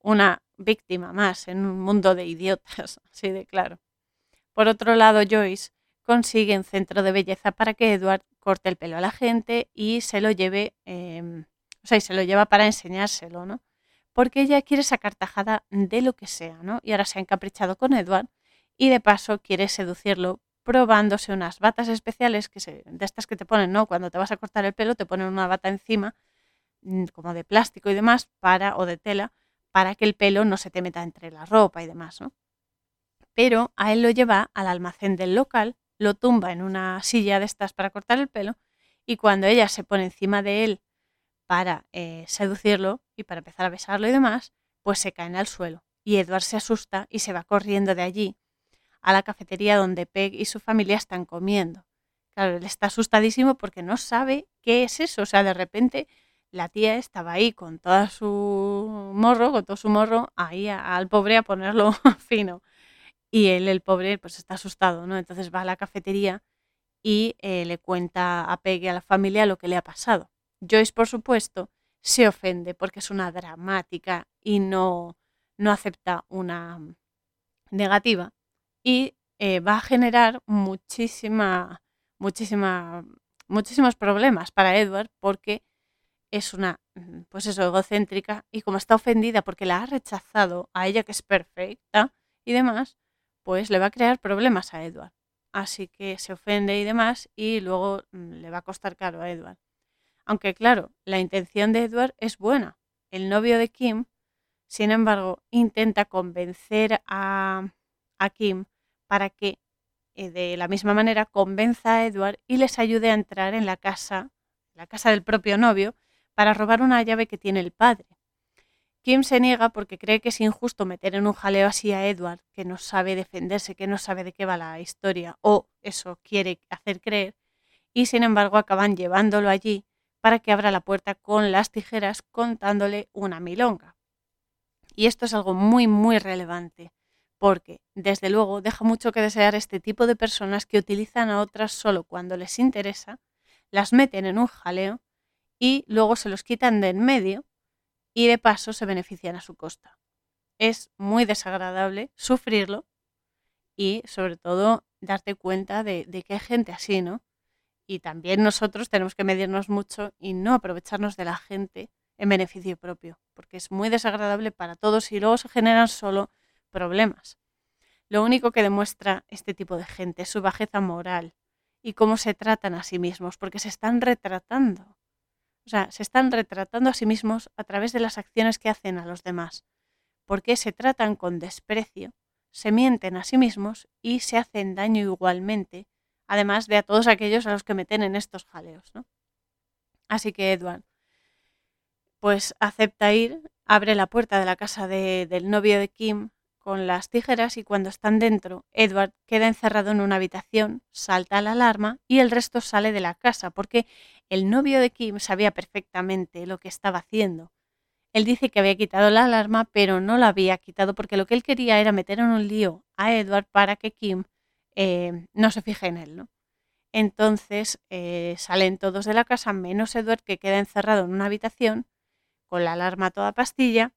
una víctima más en un mundo de idiotas, así de claro. Por otro lado, Joyce, consigue un centro de belleza para que Edward corte el pelo a la gente y se lo lleve, em, o sea, y se lo lleva para enseñárselo, ¿no? Porque ella quiere sacar tajada de lo que sea, ¿no? Y ahora se ha encaprichado con Edward y de paso quiere seducirlo probándose unas batas especiales que de estas que te ponen, ¿no? Cuando te vas a cortar el pelo te ponen una bata encima como de plástico y demás para o de tela para que el pelo no se te meta entre la ropa y demás, ¿no? Pero a él lo lleva al almacén del local, lo tumba en una silla de estas para cortar el pelo y cuando ella se pone encima de él para eh, seducirlo y para empezar a besarlo y demás, pues se caen al suelo y Edward se asusta y se va corriendo de allí a la cafetería donde Peg y su familia están comiendo. Claro, él está asustadísimo porque no sabe qué es eso. O sea, de repente la tía estaba ahí con su morro, con todo su morro, ahí al pobre a ponerlo fino. Y él, el pobre, pues está asustado, ¿no? Entonces va a la cafetería y eh, le cuenta a Peg y a la familia lo que le ha pasado. Joyce, por supuesto, se ofende porque es una dramática y no, no acepta una negativa y eh, va a generar muchísima, muchísima, muchísimos problemas para Edward porque es una, mm, pues eso, egocéntrica y como está ofendida porque la ha rechazado a ella que es perfecta y demás, pues le va a crear problemas a Edward. Así que se ofende y demás y luego mm, le va a costar caro a Edward. Aunque claro, la intención de Edward es buena. El novio de Kim, sin embargo, intenta convencer a, a Kim para que eh, de la misma manera convenza a Edward y les ayude a entrar en la casa, la casa del propio novio, para robar una llave que tiene el padre. Kim se niega porque cree que es injusto meter en un jaleo así a Edward, que no sabe defenderse, que no sabe de qué va la historia, o eso quiere hacer creer, y sin embargo acaban llevándolo allí para que abra la puerta con las tijeras contándole una milonga. Y esto es algo muy, muy relevante, porque, desde luego, deja mucho que desear este tipo de personas que utilizan a otras solo cuando les interesa, las meten en un jaleo y luego se los quitan de en medio y de paso se benefician a su costa. Es muy desagradable sufrirlo y sobre todo darte cuenta de, de, que hay gente así, ¿no? Y también nosotros tenemos que medirnos mucho y no aprovecharnos de la gente en beneficio propio, porque es muy desagradable para todos y luego se generan solo problemas. Lo único que demuestra este tipo de gente es su bajeza moral y cómo se tratan a sí mismos, porque se están retratando. O sea, se están retratando a sí mismos a través de las acciones que hacen a los demás, porque se tratan con desprecio, se mienten a sí mismos y se hacen daño igualmente, además de a todos aquellos a los que meten en estos jaleos. ¿no? Así que Edward, pues acepta ir, abre la puerta de la casa del novio de Kim con las tijeras y cuando están dentro, Edward queda encerrado en una habitación, salta la alarma y el resto sale de la casa porque el novio de Kim sabía perfectamente lo que estaba haciendo. Él dice que había quitado la alarma, pero no la había quitado porque lo que él quería era meter en un lío a Edward para que Kim eh, no se fije en él. ¿no? Entonces eh, salen todos de la casa, menos Edward que queda encerrado en una habitación con la alarma toda pastilla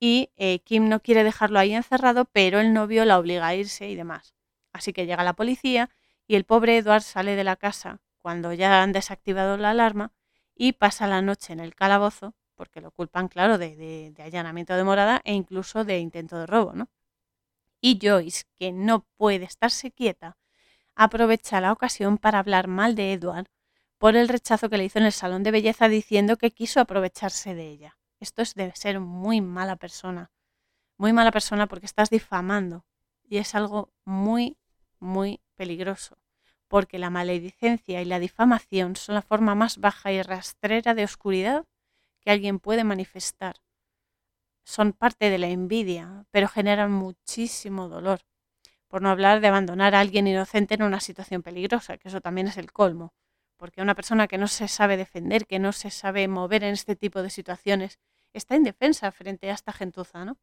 y eh, Kim no quiere dejarlo ahí encerrado, pero el novio la obliga a irse y demás. Así que llega la policía y el pobre Edward sale de la casa cuando ya han desactivado la alarma y pasa la noche en el calabozo, porque lo culpan, claro, de, allanamiento de morada e incluso de intento de robo, ¿no? Y Joyce, que no puede estarse quieta, aprovecha la ocasión para hablar mal de Edward por el rechazo que le hizo en el salón de belleza diciendo que quiso aprovecharse de ella. Esto es de ser muy mala persona. Muy mala persona porque estás difamando. Y es algo muy, muy peligroso. Porque la maledicencia y la difamación son la forma más baja y rastrera de oscuridad que alguien puede manifestar. Son parte de la envidia, pero generan muchísimo dolor. Por no hablar de abandonar a alguien inocente en una situación peligrosa, que eso también es el colmo. Porque una persona que no se sabe defender, que no se sabe mover en este tipo de situaciones, está indefensa frente a esta gentuza, ¿no?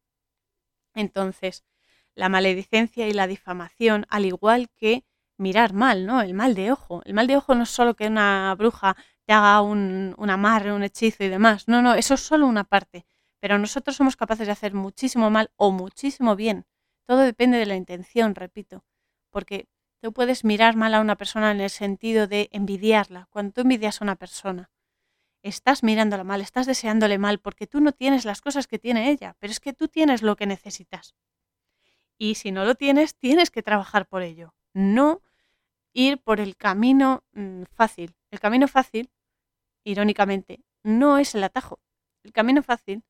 Entonces, la maledicencia y la difamación, al igual que mirar mal, ¿no? El mal de ojo. El mal de ojo no es solo que una bruja te haga un, un amarre, un hechizo y demás. No, no, eso es solo una parte. Pero nosotros somos capaces de hacer muchísimo mal o muchísimo bien. Todo depende de la intención, repito. Porque Tú puedes mirar mal a una persona en el sentido de envidiarla. Cuando tú envidias a una persona, estás mirándola mal, estás deseándole mal porque tú no tienes las cosas que tiene ella, pero es que tú tienes lo que necesitas. Y si no lo tienes, tienes que trabajar por ello. No ir por el camino mm, fácil. El camino fácil, irónicamente, no es el atajo. El camino fácil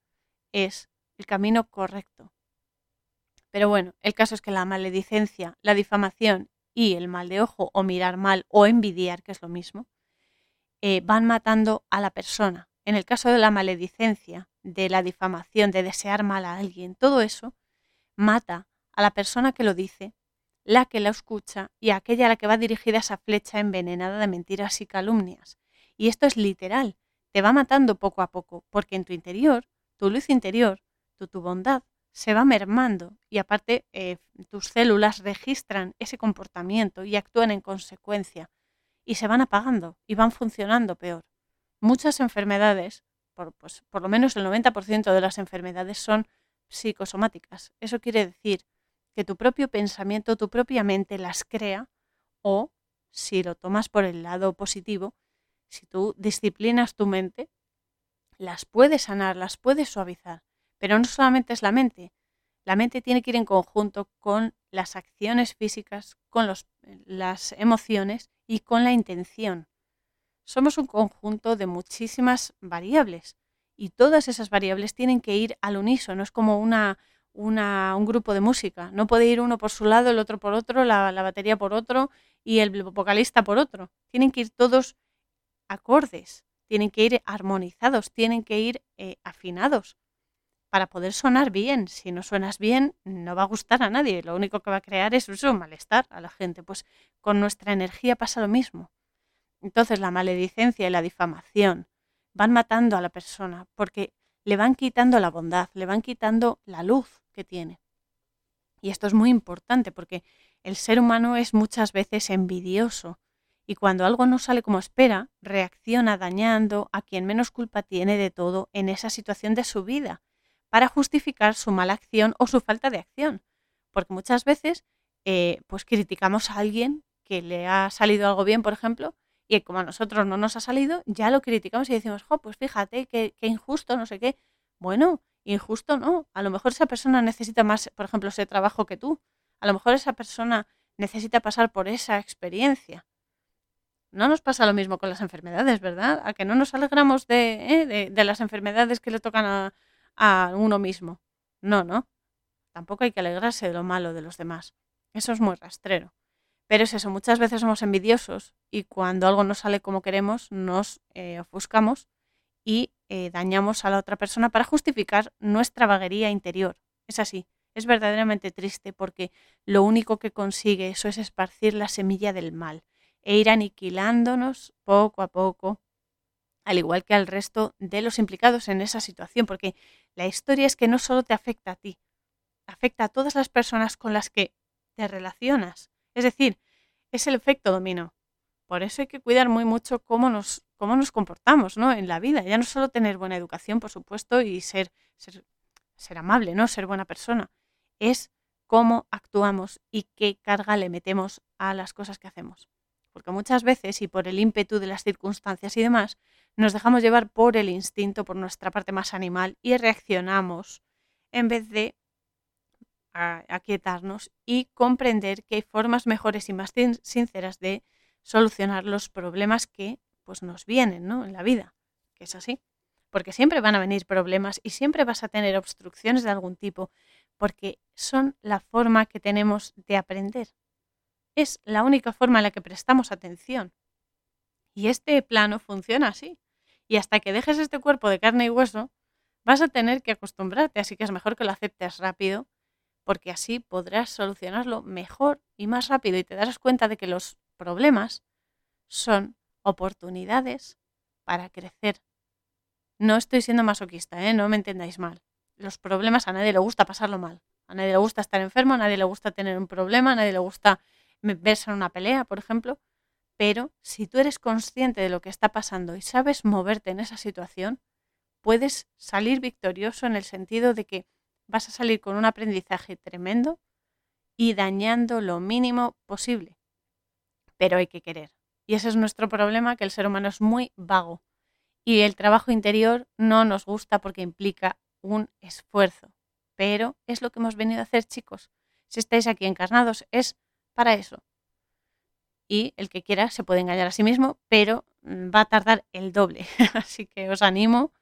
es el camino correcto. Pero bueno, el caso es que la maledicencia, la difamación y el mal de ojo o mirar mal o envidiar, que es lo mismo, eh, van matando a la persona. En el caso de la maledicencia, de la difamación, de desear mal a alguien, todo eso mata a la persona que lo dice, la que la escucha y aquella a la que va dirigida esa flecha envenenada de mentiras y calumnias. Y esto es literal, te va matando poco a poco, porque en tu interior, tu luz interior, tu, tu bondad, se va mermando y aparte eh, tus células registran ese comportamiento y actúan en consecuencia y se van apagando y van funcionando peor. Muchas enfermedades, por, pues, por lo menos el 90% de las enfermedades son psicosomáticas. Eso quiere decir que tu propio pensamiento, tu propia mente las crea o, si lo tomas por el lado positivo, si tú disciplinas tu mente, las puedes sanar, las puedes suavizar. Pero no solamente es la mente. La mente tiene que ir en conjunto con las acciones físicas, con las emociones y con la intención. Somos un conjunto de muchísimas variables y todas esas variables tienen que ir al unísono. Es como una, un grupo de música. No puede ir uno por su lado, el otro por otro, la, batería por otro y el vocalista por otro. Tienen que ir todos acordes, tienen que ir armonizados, tienen que ir eh, afinados para poder sonar bien. Si no suenas bien, no va a gustar a nadie. Lo único que va a crear es un malestar a la gente. Pues con nuestra energía pasa lo mismo. Entonces la maledicencia y la difamación van matando a la persona porque le van quitando la bondad, le van quitando la luz que tiene. Y esto es muy importante porque el ser humano es muchas veces envidioso y cuando algo no sale como espera, reacciona dañando a quien menos culpa tiene de todo en esa situación de su vida para justificar su mala acción o su falta de acción. Porque muchas veces eh, pues criticamos a alguien que le ha salido algo bien, por ejemplo, y como a nosotros no nos ha salido, ya lo criticamos y decimos, jo, pues fíjate, qué, injusto, no sé qué. Bueno, injusto no. A lo mejor esa persona necesita más, por ejemplo, ese trabajo que tú. A lo mejor esa persona necesita pasar por esa experiencia. No nos pasa lo mismo con las enfermedades, ¿verdad? A que no nos alegramos de, eh, de las enfermedades que le tocan a, a uno mismo. No, no. Tampoco hay que alegrarse de lo malo de los demás. Eso es muy rastrero. Pero es eso, muchas veces somos envidiosos y cuando algo no sale como queremos, nos eh, ofuscamos y eh, dañamos a la otra persona para justificar nuestra vaguería interior. Es así, es verdaderamente triste porque lo único que consigue eso es esparcir la semilla del mal e ir aniquilándonos poco a poco al igual que al resto de los implicados en esa situación, porque la historia es que no solo te afecta a ti, afecta a todas las personas con las que te relacionas. Es decir, es el efecto dominó. Por eso hay que cuidar muy mucho cómo nos, cómo nos comportamos ¿no? en la vida. Ya no solo tener buena educación, por supuesto, y ser, ser, ser amable, ¿no? ser buena persona. Es cómo actuamos y qué carga le metemos a las cosas que hacemos. Porque muchas veces, y por el ímpetu de las circunstancias y demás, nos dejamos llevar por el instinto, por nuestra parte más animal y reaccionamos en vez de aquietarnos y comprender que hay formas mejores y más sinceras de solucionar los problemas que pues, nos vienen ¿no? en la vida, que es así. Porque siempre van a venir problemas y siempre vas a tener obstrucciones de algún tipo, porque son la forma que tenemos de aprender. Es la única forma en la que prestamos atención. Y este plano funciona así. Y hasta que dejes este cuerpo de carne y hueso, vas a tener que acostumbrarte, así que es mejor que lo aceptes rápido, porque así podrás solucionarlo mejor y más rápido y te darás cuenta de que los problemas son oportunidades para crecer. No estoy siendo masoquista, ¿eh? no me entendáis mal. Los problemas a nadie le gusta pasarlo mal. A nadie le gusta estar enfermo, a nadie le gusta tener un problema, a nadie le gusta verse en una pelea, por ejemplo. Pero si tú eres consciente de lo que está pasando y sabes moverte en esa situación, puedes salir victorioso en el sentido de que vas a salir con un aprendizaje tremendo y dañando lo mínimo posible. pero hay que querer. Y ese es nuestro problema, que el ser humano es muy vago. Y el trabajo interior no nos gusta porque implica un esfuerzo. Pero es lo que hemos venido a hacer, chicos. Si estáis aquí encarnados, es para eso. Y el que quiera se puede engañar a sí mismo, pero mm, va a tardar el doble. Así que os animo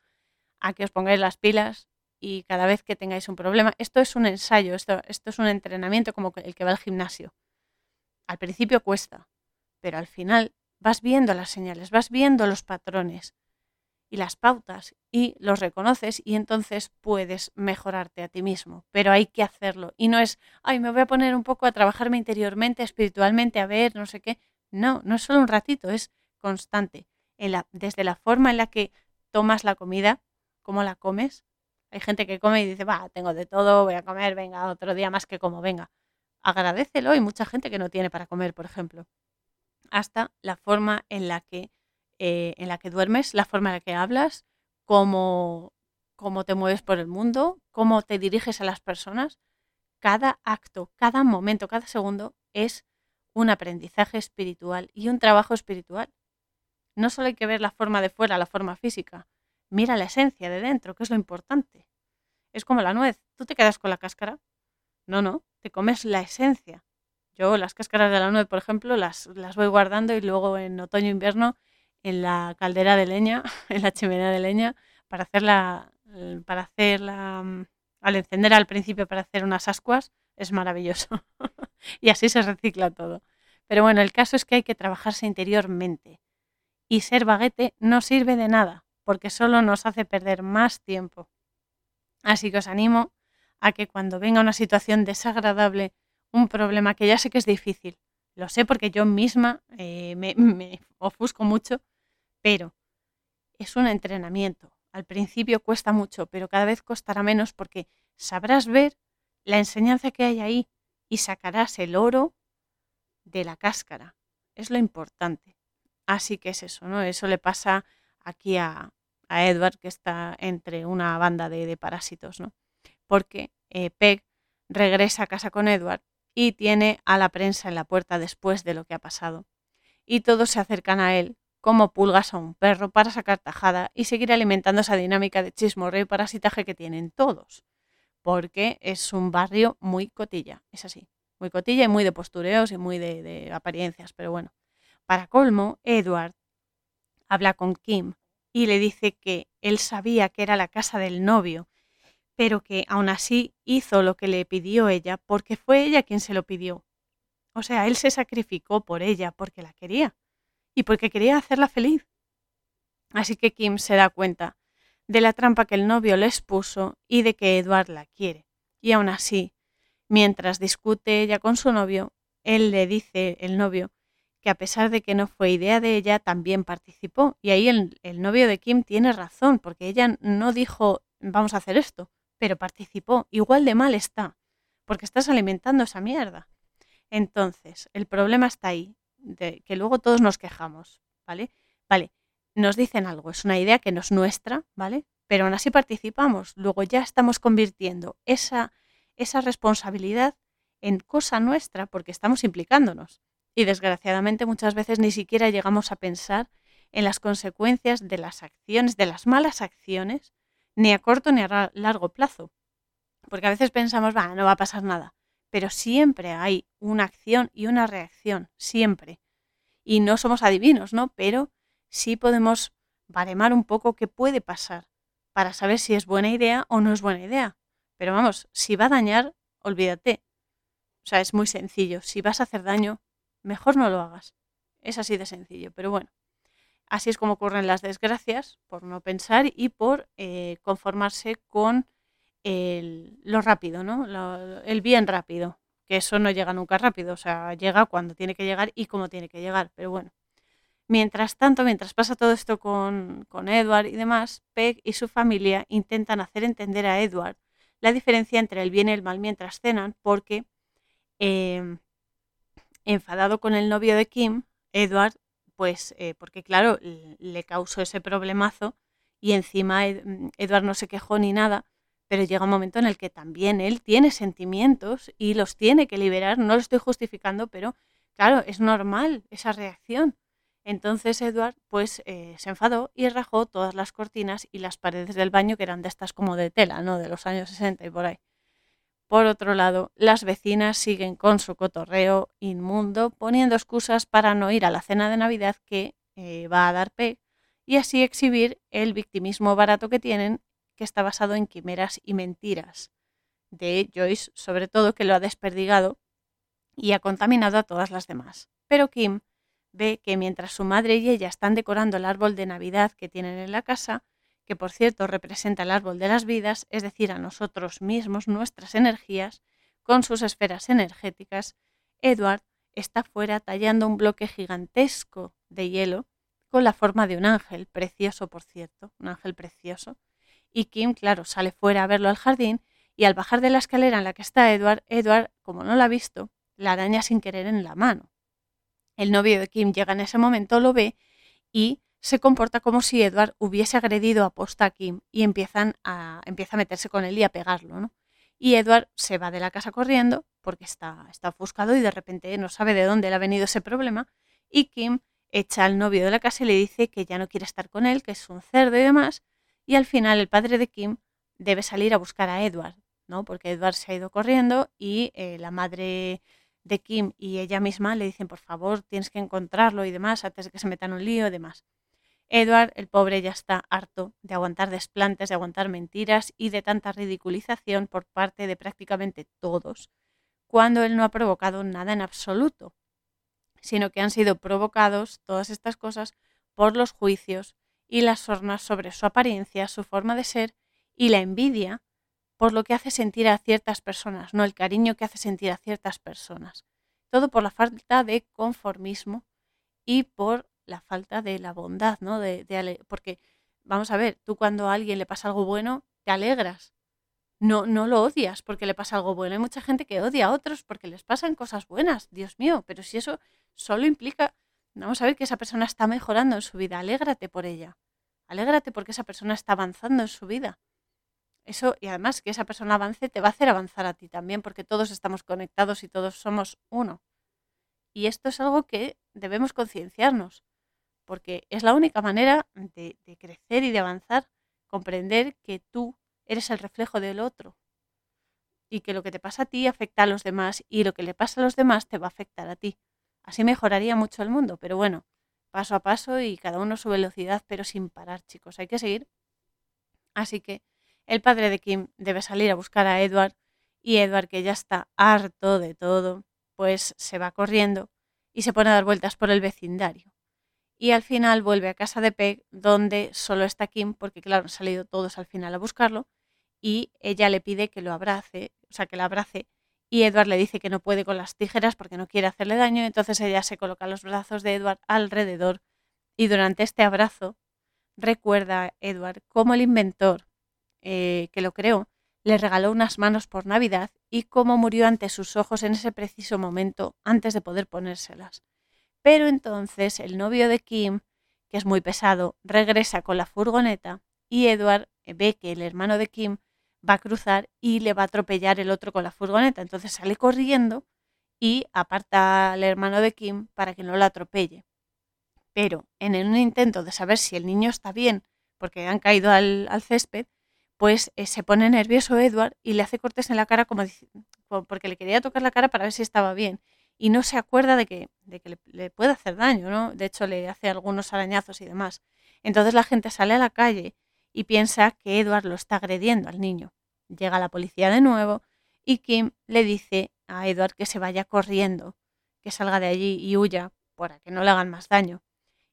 a que os pongáis las pilas y cada vez que tengáis un problema, esto es un ensayo, esto, esto es un entrenamiento como el que va al gimnasio. Al principio cuesta, pero al final vas viendo las señales, vas viendo los patrones y las pautas y los reconoces y entonces puedes mejorarte a ti mismo. Pero hay que hacerlo. Y no es, ay, me voy a poner un poco a trabajarme interiormente, espiritualmente, a ver, no sé qué. No, no es solo un ratito, es constante. Desde la forma en la que tomas la comida, cómo la comes. Hay gente que come y dice, va, tengo de todo, voy a comer, venga, otro día más que como, venga. Agradecelo. Hay mucha gente que no tiene para comer, por ejemplo. Hasta la forma en la que eh, en la que duermes, la forma en la que hablas, cómo, cómo te mueves por el mundo, cómo te diriges a las personas. Cada acto, cada momento, cada segundo es un aprendizaje espiritual y un trabajo espiritual. No solo hay que ver la forma de fuera, la forma física. Mira la esencia de dentro, que es lo importante. Es como la nuez. ¿Tú te quedas con la cáscara? No, no. Te comes la esencia. Yo las cáscaras de la nuez, por ejemplo, las, las voy guardando y luego en otoño-invierno en la caldera de leña, en la chimenea de leña, para hacerla, eh, para hacerla, mm, al encender al principio para hacer unas ascuas, es maravilloso. y así se recicla todo. Pero bueno, el caso es que hay que trabajarse interiormente. Y ser baguete no sirve de nada, porque solo nos hace perder más tiempo. Así que os animo a que cuando venga una situación desagradable, un problema que ya sé que es difícil, lo sé porque yo misma eh, me, me ofusco mucho, pero es un entrenamiento. Al principio cuesta mucho, pero cada vez costará menos porque sabrás ver la enseñanza que hay ahí y sacarás el oro de la cáscara. Es lo importante. Así que es eso, ¿no? Eso le pasa aquí a, Edward, que está entre una banda de, parásitos, ¿no? Porque eh, Peg regresa a casa con Edward y tiene a la prensa en la puerta después de lo que ha pasado. Y todos se acercan a él como pulgas a un perro para sacar tajada y seguir alimentando esa dinámica de chismorreo y parasitaje que tienen todos. Porque es un barrio muy cotilla, es así. Muy cotilla y muy de postureos y muy de, de apariencias. Pero bueno, para colmo, Edward habla con Kim y le dice que él sabía que era la casa del novio, pero que aún así hizo lo que le pidió ella porque fue ella quien se lo pidió. O sea, él se sacrificó por ella porque la quería y porque quería hacerla feliz. Así que Kim se da cuenta de la trampa que el novio les puso y de que Edward la quiere. Y aún así, mientras discute ella con su novio, él le dice, el novio, que a pesar de que no fue idea de ella, también participó. Y ahí el, el novio de Kim tiene razón, porque ella no dijo, vamos a hacer esto, pero participó. Igual de mal está, porque estás alimentando esa mierda. Entonces, el problema está ahí que luego todos nos quejamos, ¿vale? Vale, nos dicen algo, es una idea que no es nuestra, ¿vale? Pero aún así participamos, luego ya estamos convirtiendo esa, esa responsabilidad en cosa nuestra porque estamos implicándonos. Y desgraciadamente muchas veces ni siquiera llegamos a pensar en las consecuencias de las acciones, de las malas acciones, ni a corto ni a largo plazo. Porque a veces pensamos, va, no va a pasar nada pero siempre hay una acción y una reacción, siempre. Y no somos adivinos, ¿no? Pero sí podemos baremar un poco qué puede pasar para saber si es buena idea o no es buena idea. Pero vamos, si va a dañar, olvídate. O sea, es muy sencillo. Si vas a hacer daño, mejor no lo hagas. Es así de sencillo. Pero bueno, así es como ocurren las desgracias, por no pensar y por eh, conformarse con el, lo rápido, ¿no? el bien rápido, que eso no llega nunca rápido, o sea, llega cuando tiene que llegar y como tiene que llegar, pero bueno. Mientras tanto, mientras pasa todo esto con, con Edward y demás, Peg y su familia intentan hacer entender a Edward la diferencia entre el bien y el mal mientras cenan, porque em, enfadado con el novio de Kim, Edward, pues, eh, porque claro, le causó ese problemazo y encima Edward no se quejó ni nada, pero llega un momento en el que también él tiene sentimientos y los tiene que liberar, no lo estoy justificando, pero claro, es normal esa reacción. Entonces Edward pues eh, se enfadó y rajó todas las cortinas y las paredes del baño que eran de estas como de tela, ¿no? De los años 60 y por ahí. Por otro lado, las vecinas siguen con su cotorreo inmundo, poniendo excusas para no ir a la cena de Navidad que eh, va a dar P y así exhibir el victimismo barato que tienen, que está basado en quimeras y mentiras. De Joyce, sobre todo, que lo ha desperdigado y ha contaminado a todas las demás. Pero Kim ve que mientras su madre y ella están decorando el árbol de Navidad que tienen en la casa, que por cierto representa el árbol de las vidas, es decir, a nosotros mismos, nuestras energías, con sus esferas energéticas, Edward está fuera tallando un bloque gigantesco de hielo con la forma de un ángel, precioso por cierto, un ángel precioso. Y Kim, claro, sale fuera a verlo al jardín y al bajar de la escalera en la que está Edward, Edward, como no la ha visto, la araña sin querer en la mano. El novio de Kim llega en ese momento, lo ve y se comporta como si Edward hubiese agredido a posta a Kim y empiezan a, empieza a meterse con él y a pegarlo. ¿no? Y Edward se va de la casa corriendo porque está, está ofuscado y de repente no sabe de dónde le ha venido ese problema. Y Kim echa al novio de la casa y le dice que ya no quiere estar con él, que es un cerdo y demás. Y al final el padre de Kim debe salir a buscar a Edward, ¿no? Porque Edward se ha ido corriendo y eh, la madre de Kim y ella misma le dicen, por favor, tienes que encontrarlo y demás, antes de que se metan un lío y demás. Edward, el pobre, ya está harto de aguantar desplantes, de aguantar mentiras y de tanta ridiculización por parte de prácticamente todos, cuando él no ha provocado nada en absoluto, sino que han sido provocados todas estas cosas por los juicios y las sornas sobre su apariencia, su forma de ser y la envidia por lo que hace sentir a ciertas personas, no el cariño que hace sentir a ciertas personas. Todo por la falta de conformismo y por la falta de la bondad, ¿no? De, porque, vamos a ver, tú cuando a alguien le pasa algo bueno, te alegras. No, no lo odias porque le pasa algo bueno. Hay mucha gente que odia a otros porque les pasan cosas buenas, Dios mío, pero si eso solo implica, vamos a ver que esa persona está mejorando en su vida, alégrate por ella. Alégrate porque esa persona está avanzando en su vida. Eso, y además que esa persona avance, te va a hacer avanzar a ti también, porque todos estamos conectados y todos somos uno. Y esto es algo que debemos concienciarnos, porque es la única manera de, de, crecer y de avanzar, comprender que tú eres el reflejo del otro y que lo que te pasa a ti afecta a los demás y lo que le pasa a los demás te va a afectar a ti. Así mejoraría mucho el mundo, pero bueno, paso a paso y cada uno su velocidad, pero sin parar, chicos, hay que seguir. Así que el padre de Kim debe salir a buscar a Edward y Edward, que ya está harto de todo, pues se va corriendo y se pone a dar vueltas por el vecindario. Y al final vuelve a casa de Peg, donde solo está Kim, porque claro, han salido todos al final a buscarlo, y ella le pide que lo abrace, o sea, que la abrace, y Edward le dice que no puede con las tijeras porque no quiere hacerle daño, entonces ella se coloca los brazos de Edward alrededor, y durante este abrazo recuerda Edward como el inventor eh, que lo creó, le regaló unas manos por Navidad y cómo murió ante sus ojos en ese preciso momento antes de poder ponérselas. Pero entonces el novio de Kim, que es muy pesado, regresa con la furgoneta y Edward ve que el hermano de Kim va a cruzar y le va a atropellar el otro con la furgoneta. Entonces sale corriendo y aparta al hermano de Kim para que no lo atropelle. Pero en un intento de saber si el niño está bien, porque han caído al césped, pues eh, se pone nervioso Edward y le hace cortes en la cara como, porque le quería tocar la cara para ver si estaba bien. Y no se acuerda de que, de que le, puede hacer daño, ¿no? De hecho, le hace algunos arañazos y demás. Entonces la gente sale a la calle y piensa que Edward lo está agrediendo al niño. Llega la policía de nuevo y Kim le dice a Edward que se vaya corriendo, que salga de allí y huya para que no le hagan más daño.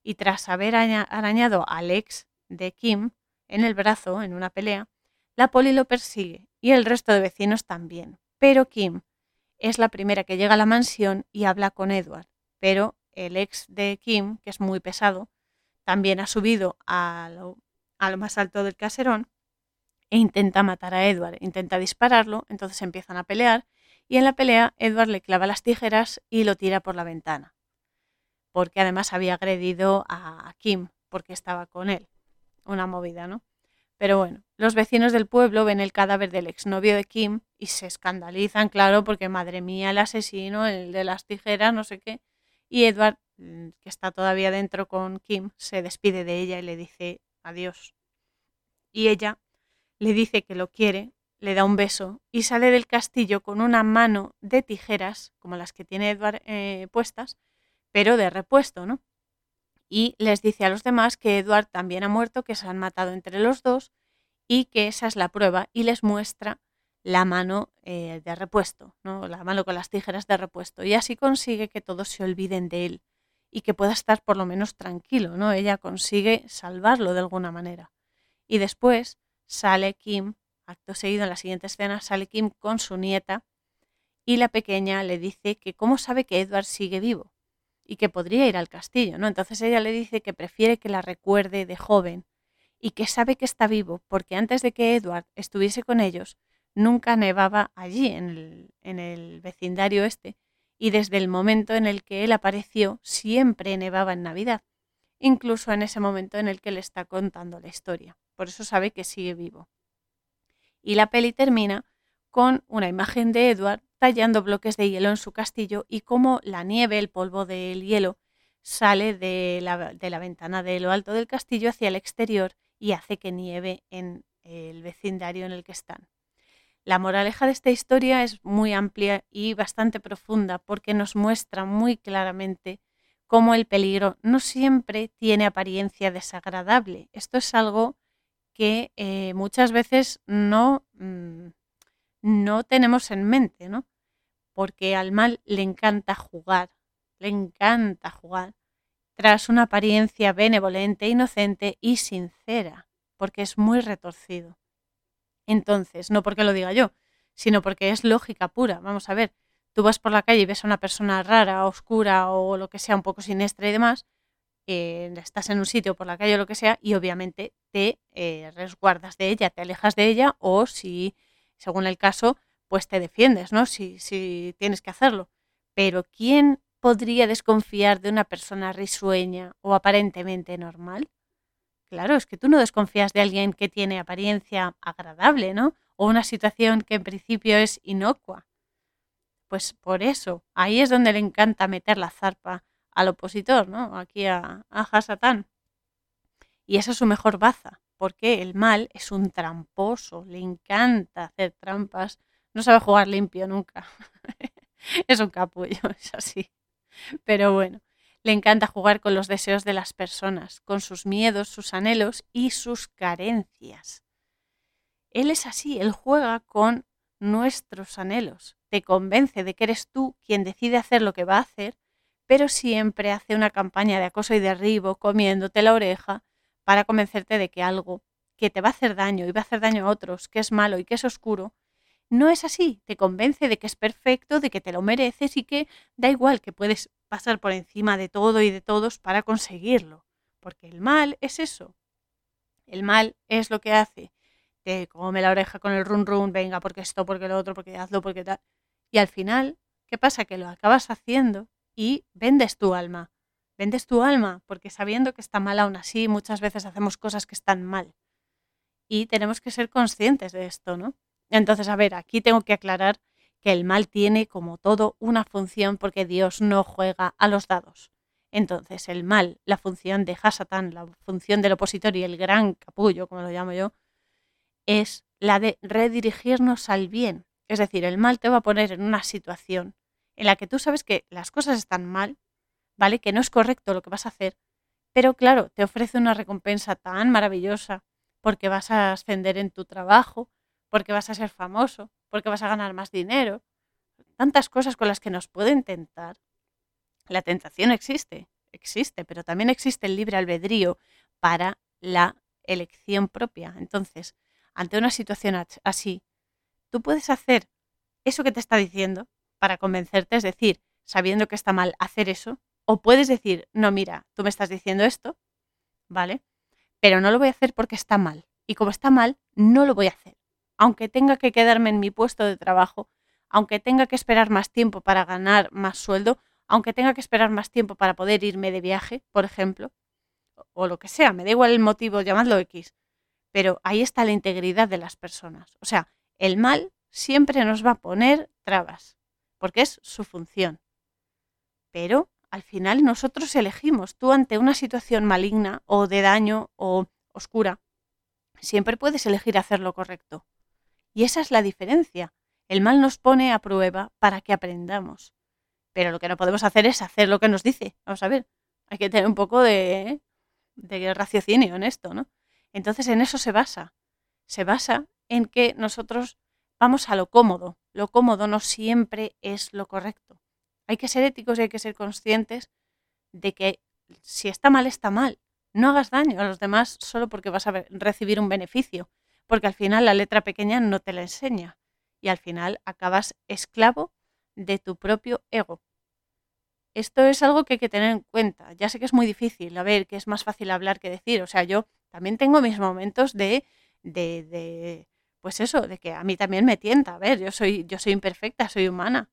Y tras haber arañado al ex de Kim en el brazo en una pelea, la poli lo persigue y el resto de vecinos también. Pero Kim es la primera que llega a la mansión y habla con Edward. Pero el ex de Kim, que es muy pesado, también ha subido a lo, más alto del caserón e intenta matar a Edward, intenta dispararlo, entonces empiezan a pelear y en la pelea Edward le clava las tijeras y lo tira por la ventana, porque además había agredido a Kim porque estaba con él. Una movida, ¿no? Pero bueno, los vecinos del pueblo ven el cadáver del exnovio de Kim y se escandalizan, claro, porque madre mía, el asesino, el de las tijeras, no sé qué. Y Edward, mm, que está todavía dentro con Kim, se despide de ella y le dice adiós. Y ella le dice que lo quiere, le da un beso y sale del castillo con una mano de tijeras, como las que tiene Edward eh, puestas, pero de repuesto, ¿no? Y les dice a los demás que Edward también ha muerto, que se han matado entre los dos y que esa es la prueba y les muestra la mano eh, de repuesto, ¿no? la mano con las tijeras de repuesto. Y así consigue que todos se olviden de él y que pueda estar por lo menos tranquilo. ¿no? Ella consigue salvarlo de alguna manera. Y después sale Kim, acto seguido en la siguiente escena, sale Kim con su nieta y la pequeña le dice que cómo sabe que Edward sigue vivo y que podría ir al castillo, ¿no? Entonces ella le dice que prefiere que la recuerde de joven y que sabe que está vivo porque antes de que Edward estuviese con ellos, nunca nevaba allí, en el, en el vecindario este, y desde el momento en el que él apareció, siempre nevaba en Navidad, incluso en ese momento en el que le está contando la historia. Por eso sabe que sigue vivo. Y la peli termina con una imagen de Edward tallando bloques de hielo en su castillo y cómo la nieve, el polvo del hielo, sale de la, de la ventana de lo alto del castillo hacia el exterior y hace que nieve en el vecindario en el que están. La moraleja de esta historia es muy amplia y bastante profunda porque nos muestra muy claramente cómo el peligro no siempre tiene apariencia desagradable. Esto es algo que eh, muchas veces no, mm, no tenemos en mente, ¿no? Porque al mal le encanta jugar, le encanta jugar tras una apariencia benevolente, inocente y sincera, porque es muy retorcido. Entonces, no porque lo diga yo, sino porque es lógica pura. Vamos a ver, tú vas por la calle y ves a una persona rara, oscura o lo que sea, un poco siniestra y demás, eh, estás en un sitio por la calle o lo que sea, y obviamente te eh, resguardas de ella, te alejas de ella, o si, según el caso, pues te defiendes, ¿no? Si, si tienes que hacerlo. Pero ¿quién podría desconfiar de una persona risueña o aparentemente normal? Claro, es que tú no desconfías de alguien que tiene apariencia agradable, ¿no? O una situación que en principio es inocua. Pues por eso, ahí es donde le encanta meter la zarpa al opositor, ¿no? Aquí a, a Hasatán. Y esa es su mejor baza, porque el mal es un tramposo, le encanta hacer trampas, no sabe jugar limpio nunca. es un capullo, es así. Pero bueno, le encanta jugar con los deseos de las personas, con sus miedos, sus anhelos y sus carencias. Él es así, él juega con nuestros anhelos, te convence de que eres tú quien decide hacer lo que va a hacer, pero siempre hace una campaña de acoso y derribo, comiéndote la oreja, para convencerte de que algo que te va a hacer daño y va a hacer daño a otros, que es malo y que es oscuro, no es así, te convence de que es perfecto, de que te lo mereces y que da igual que puedes pasar por encima de todo y de todos para conseguirlo. Porque el mal es eso. El mal es lo que hace. Te come la oreja con el run run, venga, porque esto, porque lo otro, porque hazlo, porque tal. Y al final, ¿qué pasa? Que lo acabas haciendo y vendes tu alma. Vendes tu alma porque sabiendo que está mal aún así, muchas veces hacemos cosas que están mal. Y tenemos que ser conscientes de esto, ¿no? Entonces, a ver, aquí tengo que aclarar que el mal tiene como todo una función porque Dios no juega a los dados. Entonces, el mal, la función de Hasatán, la función del opositor y el gran capullo, como lo llamo yo, es la de redirigirnos al bien. Es decir, el mal te va a poner en una situación en la que tú sabes que las cosas están mal, ¿vale? Que no es correcto lo que vas a hacer, pero claro, te ofrece una recompensa tan maravillosa porque vas a ascender en tu trabajo, porque vas a ser famoso, porque vas a ganar más dinero. Tantas cosas con las que nos pueden tentar. La tentación existe, existe, pero también existe el libre albedrío para la elección propia. Entonces, ante una situación así, tú puedes hacer eso que te está diciendo para convencerte, es decir, sabiendo que está mal hacer eso, o puedes decir, no, mira, tú me estás diciendo esto, ¿vale? Pero no lo voy a hacer porque está mal. Y como está mal, no lo voy a hacer aunque tenga que quedarme en mi puesto de trabajo, aunque tenga que esperar más tiempo para ganar más sueldo, aunque tenga que esperar más tiempo para poder irme de viaje, por ejemplo, o lo que sea, me da igual el motivo, llamadlo X, pero ahí está la integridad de las personas. O sea, el mal siempre nos va a poner trabas, porque es su función. Pero al final nosotros elegimos. Tú ante una situación maligna o de daño o oscura, siempre puedes elegir hacer lo correcto. Y esa es la diferencia. El mal nos pone a prueba para que aprendamos. Pero lo que no podemos hacer es hacer lo que nos dice. Vamos a ver, hay que tener un poco de, de raciocinio en esto, ¿no? Entonces en eso se basa. Se basa en que nosotros vamos a lo cómodo. Lo cómodo no siempre es lo correcto. Hay que ser éticos y hay que ser conscientes de que si está mal, está mal. No hagas daño a los demás solo porque vas a recibir un beneficio, porque al final la letra pequeña no te la enseña y al final acabas esclavo de tu propio ego. Esto es algo que hay que tener en cuenta. Ya sé que es muy difícil, a ver, que es más fácil hablar que decir. O sea, yo también tengo mis momentos de, de, de pues eso, de que a mí también me tienta. A ver, yo soy, yo soy imperfecta, soy humana,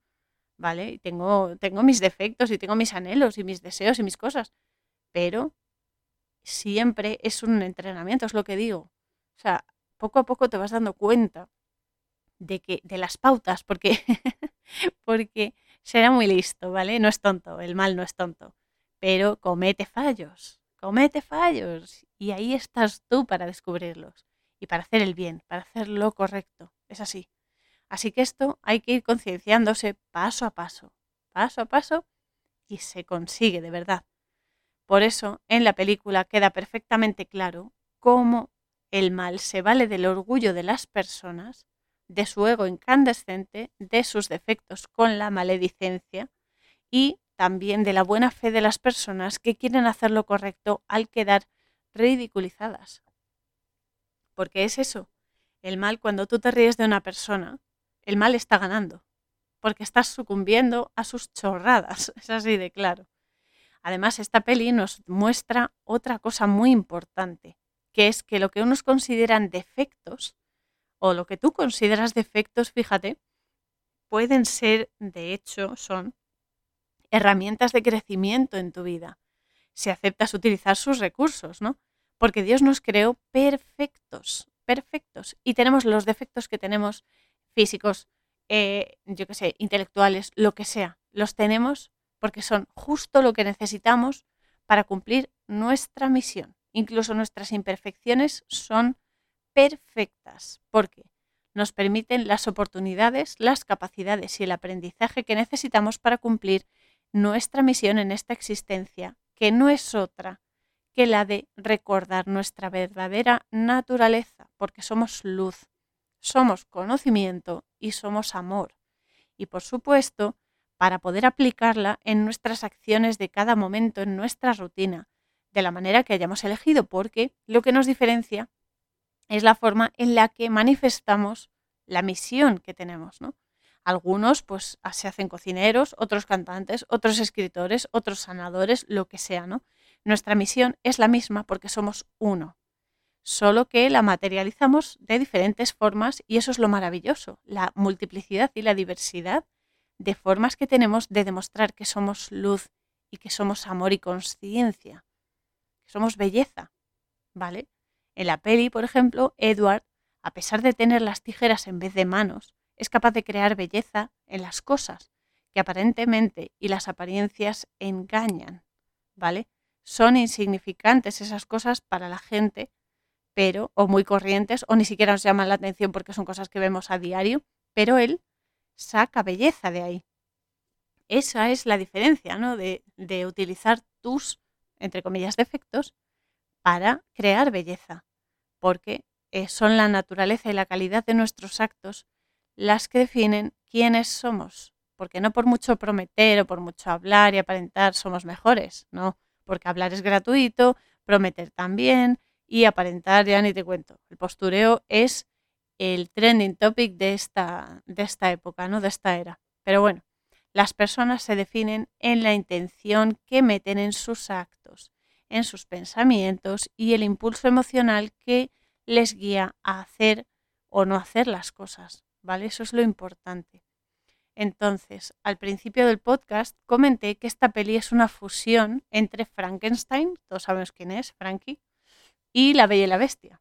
¿vale? Y tengo, tengo mis defectos y tengo mis anhelos y mis deseos y mis cosas. Pero siempre es un entrenamiento, es lo que digo. O sea, poco a poco te vas dando cuenta de que de las pautas, porque porque será muy listo, ¿vale? No es tonto, el mal no es tonto, pero comete fallos, comete fallos y ahí estás tú para descubrirlos y para hacer el bien, para hacer lo correcto, es así. Así que esto hay que ir concienciándose paso a paso, paso a paso y se consigue de verdad. Por eso en la película queda perfectamente claro cómo el mal se vale del orgullo de las personas de su ego incandescente, de sus defectos con la maledicencia y también de la buena fe de las personas que quieren hacer lo correcto al quedar ridiculizadas. Porque es eso, el mal cuando tú te ríes de una persona, el mal está ganando, porque estás sucumbiendo a sus chorradas, es así de claro. Además, esta peli nos muestra otra cosa muy importante, que es que lo que unos consideran defectos o lo que tú consideras defectos, fíjate, pueden ser, de hecho, son herramientas de crecimiento en tu vida, si aceptas utilizar sus recursos, ¿no? Porque Dios nos creó perfectos, perfectos, y tenemos los defectos que tenemos físicos, eh, yo qué sé, intelectuales, lo que sea, los tenemos porque son justo lo que necesitamos para cumplir nuestra misión. Incluso nuestras imperfecciones son perfectas porque nos permiten las oportunidades, las capacidades y el aprendizaje que necesitamos para cumplir nuestra misión en esta existencia, que no es otra que la de recordar nuestra verdadera naturaleza, porque somos luz, somos conocimiento y somos amor. Y por supuesto, para poder aplicarla en nuestras acciones de cada momento, en nuestra rutina, de la manera que hayamos elegido, porque lo que nos diferencia es la forma en la que manifestamos la misión que tenemos, ¿no? Algunos pues se hacen cocineros, otros cantantes, otros escritores, otros sanadores, lo que sea, ¿no? Nuestra misión es la misma porque somos uno, solo que la materializamos de diferentes formas y eso es lo maravilloso, la multiplicidad y la diversidad de formas que tenemos de demostrar que somos luz y que somos amor y conciencia, que somos belleza, ¿vale? En la peli, por ejemplo, Edward, a pesar de tener las tijeras en vez de manos, es capaz de crear belleza en las cosas, que aparentemente y las apariencias engañan, ¿vale? Son insignificantes esas cosas para la gente, pero, o muy corrientes, o ni siquiera nos llaman la atención porque son cosas que vemos a diario, pero él saca belleza de ahí. Esa es la diferencia, ¿no? De, de utilizar tus, entre comillas, defectos para crear belleza porque eh, son la naturaleza y la calidad de nuestros actos las que definen quiénes somos, porque no por mucho prometer o por mucho hablar y aparentar somos mejores, no, porque hablar es gratuito, prometer también y aparentar ya ni te cuento. El postureo es el trending topic de esta, de esta época, ¿no? de esta era. Pero bueno, las personas se definen en la intención que meten en sus actos en sus pensamientos y el impulso emocional que les guía a hacer o no hacer las cosas, ¿vale? Eso es lo importante. Entonces, al principio del podcast comenté que esta peli es una fusión entre Frankenstein, todos sabemos quién es, Frankie, y La Bella y la Bestia.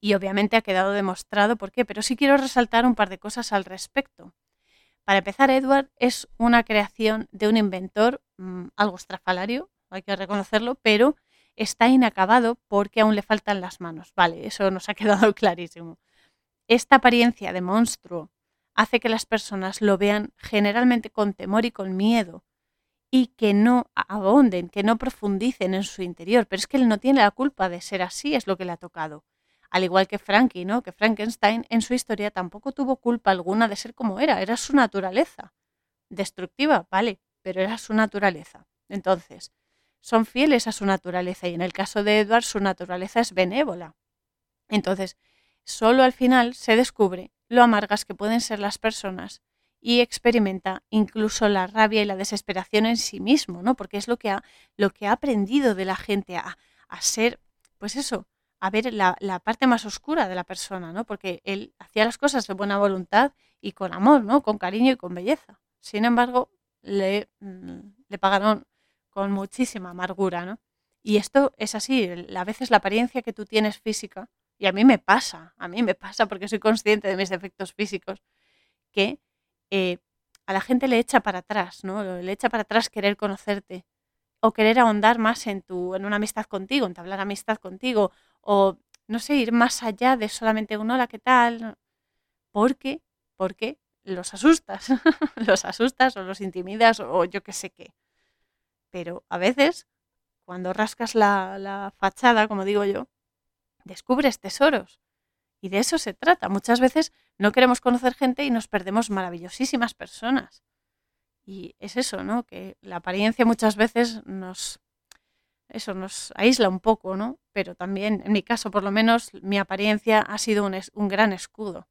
Y obviamente ha quedado demostrado por qué, pero sí quiero resaltar un par de cosas al respecto. Para empezar, Edward es una creación de un inventor mm, algo estrafalario, hay que reconocerlo, pero está inacabado porque aún le faltan las manos. Vale, eso nos ha quedado clarísimo. Esta apariencia de monstruo hace que las personas lo vean generalmente con temor y con miedo y que no abonden, que no profundicen en su interior. Pero es que él no tiene la culpa de ser así, es lo que le ha tocado. Al igual que Frankie, ¿no? Que Frankenstein en su historia tampoco tuvo culpa alguna de ser como era, era su naturaleza. Destructiva, vale, pero era su naturaleza. Entonces, son fieles a su naturaleza y en el caso de Edward su naturaleza es benévola. Entonces, solo al final se descubre lo amargas que pueden ser las personas y experimenta incluso la rabia y la desesperación en sí mismo, ¿no? Porque es lo que ha, lo que ha aprendido de la gente a, a ser, pues eso, a ver la, la, parte más oscura de la persona, ¿no? Porque él hacía las cosas de buena voluntad y con amor, ¿no? Con cariño y con belleza. Sin embargo, le, mm, le pagaron con muchísima amargura, ¿no? Y esto es así, a veces la apariencia que tú tienes física, y a mí me pasa, a mí me pasa porque soy consciente de mis defectos físicos, que eh, a la gente le echa para atrás, ¿no? Le echa para atrás querer conocerte o querer ahondar más en, tu, en una amistad contigo, entablar amistad contigo, o no sé, ir más allá de solamente un hola, ¿qué tal? ¿Por qué? Porque los asustas, los asustas o los intimidas o yo qué sé qué pero a veces, cuando rascas la, fachada, como digo yo, descubres tesoros. Y de eso se trata. Muchas veces no queremos conocer gente y nos perdemos maravillosísimas personas. Y es eso, ¿no? Que la apariencia muchas veces nos, eso nos aísla un poco, ¿no? Pero también, en mi caso por lo menos, mi apariencia ha sido un, un, gran escudo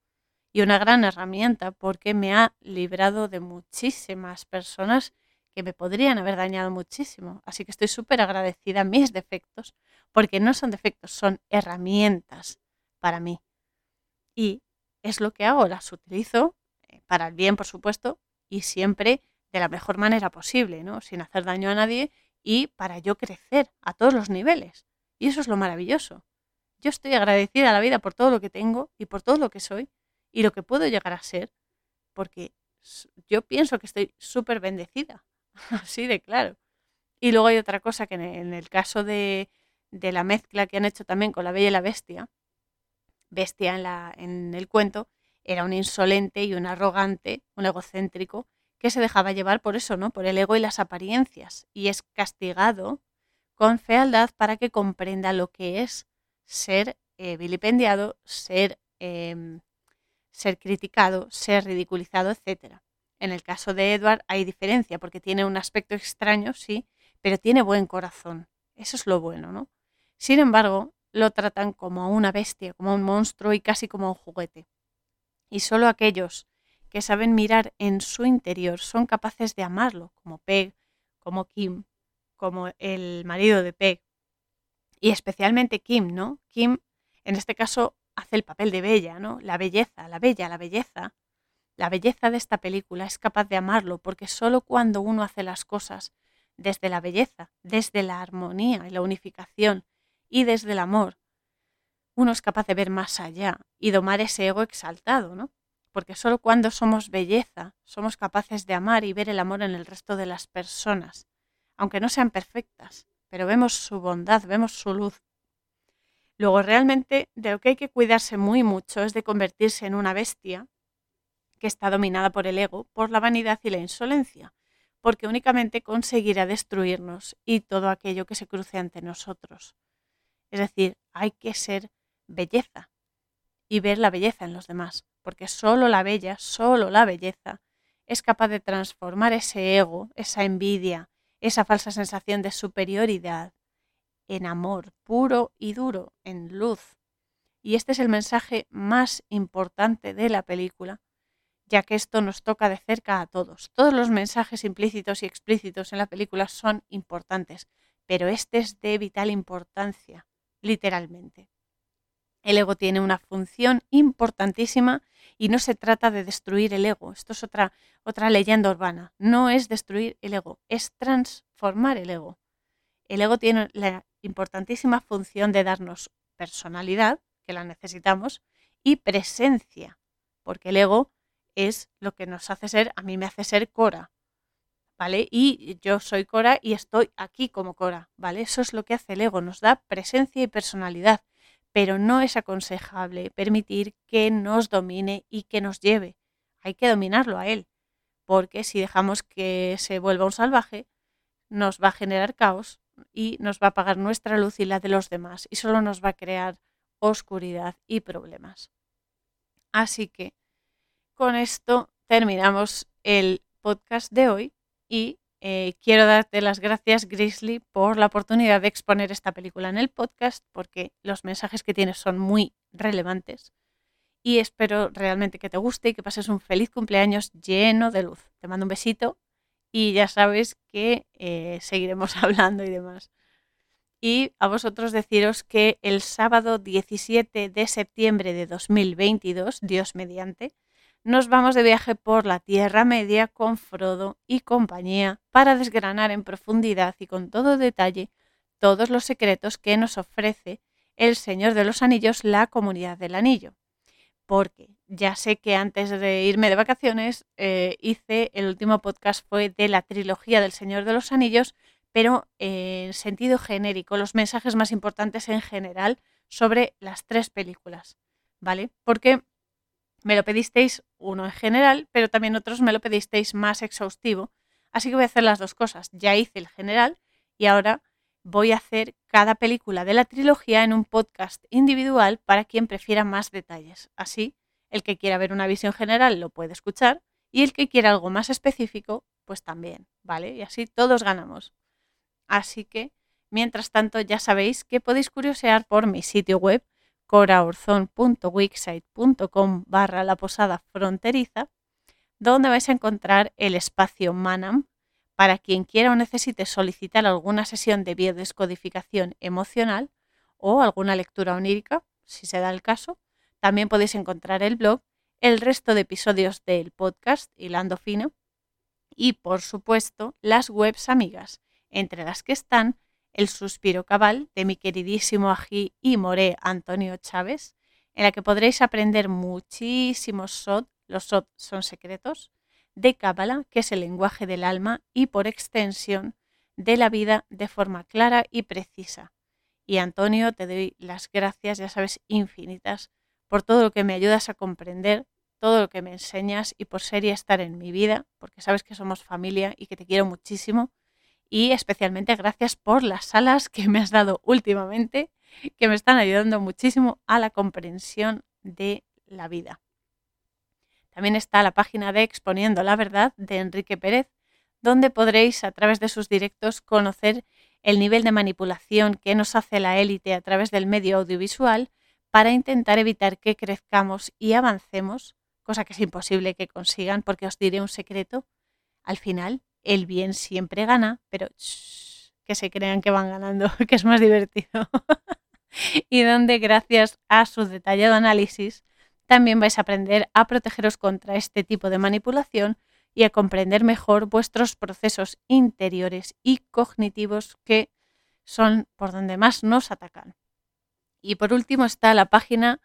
y una gran herramienta porque me ha librado de muchísimas personas que me podrían haber dañado muchísimo. Así que estoy súper agradecida a mis defectos, porque no son defectos, son herramientas para mí. Y es lo que hago, las utilizo eh, para el bien, por supuesto, y siempre de la mejor manera posible, ¿no? Sin hacer daño a nadie y para yo crecer a todos los niveles. Y eso es lo maravilloso. Yo estoy agradecida a la vida por todo lo que tengo y por todo lo que soy y lo que puedo llegar a ser, porque yo pienso que estoy súper bendecida Así de claro. Y luego hay otra cosa que en el caso de, de, la mezcla que han hecho también con la Bella y la Bestia, Bestia en, la, en el cuento era un insolente y un arrogante, un egocéntrico, que se dejaba llevar por eso, ¿no? Por el ego y las apariencias. Y es castigado con fealdad para que comprenda lo que es ser eh, vilipendiado, ser, eh, ser criticado, ser ridiculizado, etcétera. En el caso de Edward hay diferencia porque tiene un aspecto extraño, sí, pero tiene buen corazón. Eso es lo bueno, ¿no? Sin embargo, lo tratan como a una bestia, como un monstruo y casi como a un juguete. Y solo aquellos que saben mirar en su interior son capaces de amarlo, como Peg, como Kim, como el marido de Peg. Y especialmente Kim, ¿no? Kim, en este caso, hace el papel de bella, ¿no? La belleza, la bella, la belleza. La belleza de esta película es capaz de amarlo porque solo cuando uno hace las cosas desde la belleza, desde la armonía y la unificación y desde el amor, uno es capaz de ver más allá y domar ese ego exaltado, ¿no? Porque solo cuando somos belleza somos capaces de amar y ver el amor en el resto de las personas, aunque no sean perfectas, pero vemos su bondad, vemos su luz. Luego realmente de lo que hay que cuidarse muy mucho es de convertirse en una bestia que está dominada por el ego, por la vanidad y la insolencia, porque únicamente conseguirá destruirnos y todo aquello que se cruce ante nosotros. Es decir, hay que ser belleza y ver la belleza en los demás, porque solo la bella, solo la belleza es capaz de transformar ese ego, esa envidia, esa falsa sensación de superioridad en amor puro y duro, en luz. Y este es el mensaje más importante de la película, ya que esto nos toca de cerca a todos. Todos los mensajes implícitos y explícitos en la película son importantes, pero este es de vital importancia, literalmente. El ego tiene una función importantísima y no se trata de destruir el ego. Esto es otra, otra leyenda urbana. No es destruir el ego, es transformar el ego. El ego tiene la importantísima función de darnos personalidad, que la necesitamos, y presencia, porque el ego es lo que nos hace ser, a mí me hace ser Cora, ¿vale? Y yo soy Cora y estoy aquí como Cora, ¿vale? Eso es lo que hace el ego, nos da presencia y personalidad, pero no es aconsejable permitir que nos domine y que nos lleve. Hay que dominarlo a él, porque si dejamos que se vuelva un salvaje, nos va a generar caos y nos va a apagar nuestra luz y la de los demás y solo nos va a crear oscuridad y problemas. Así que con esto terminamos el podcast de hoy y eh, quiero darte las gracias, Grizzly, por la oportunidad de exponer esta película en el podcast, porque los mensajes que tienes son muy relevantes. Y espero realmente que te guste y que pases un feliz cumpleaños lleno de luz. Te mando un besito y ya sabes que eh, seguiremos hablando y demás. Y a vosotros deciros que el sábado 17 de septiembre de 2022, Dios mediante, nos vamos de viaje por la Tierra Media con Frodo y compañía para desgranar en profundidad y con todo detalle todos los secretos que nos ofrece el Señor de los Anillos, la Comunidad del Anillo. Porque ya sé que antes de irme de vacaciones eh, hice, el último podcast fue de la trilogía del Señor de los Anillos, pero en sentido genérico, los mensajes más importantes en general sobre las tres películas, ¿vale? Porque me lo pedisteis uno en general, pero también otros me lo pedisteis más exhaustivo. Así que voy a hacer las dos cosas. Ya hice el general y ahora voy a hacer cada película de la trilogía en un podcast individual para quien prefiera más detalles. Así, el que quiera ver una visión general lo puede escuchar y el que quiera algo más específico, pues también, ¿vale? Y así todos ganamos. Así que, mientras tanto, ya sabéis que podéis curiosear por mi sitio web coraorzon.wixsite.com barra la posada fronteriza, donde vais a encontrar el espacio Manam para quien quiera o necesite solicitar alguna sesión de biodescodificación emocional o alguna lectura onírica, si se da el caso. También podéis encontrar el blog, el resto de episodios del podcast Hilando Fino y, por supuesto, las webs amigas, entre las que están el suspiro cabal de mi queridísimo ají y moré Antonio Chávez, en la que podréis aprender muchísimos SOT, los SOT son secretos, de Cábala, que es el lenguaje del alma y por extensión de la vida de forma clara y precisa. Y Antonio, te doy las gracias, ya sabes, infinitas, por todo lo que me ayudas a comprender, todo lo que me enseñas y por ser y estar en mi vida, porque sabes que somos familia y que te quiero muchísimo y especialmente gracias por las alas que me has dado últimamente, que me están ayudando muchísimo a la comprensión de la vida. También está la página de Exponiendo la Verdad de Enrique Pérez, donde podréis a través de sus directos conocer el nivel de manipulación que nos hace la élite a través del medio audiovisual para intentar evitar que crezcamos y avancemos, cosa que es imposible que consigan porque os diré un secreto. Al final, el bien siempre gana, pero que se crean que van ganando, que es más divertido. y donde gracias a su detallado análisis también vais a aprender a protegeros contra este tipo de manipulación y a comprender mejor vuestros procesos interiores y cognitivos que son por donde más nos atacan. Y por último está la página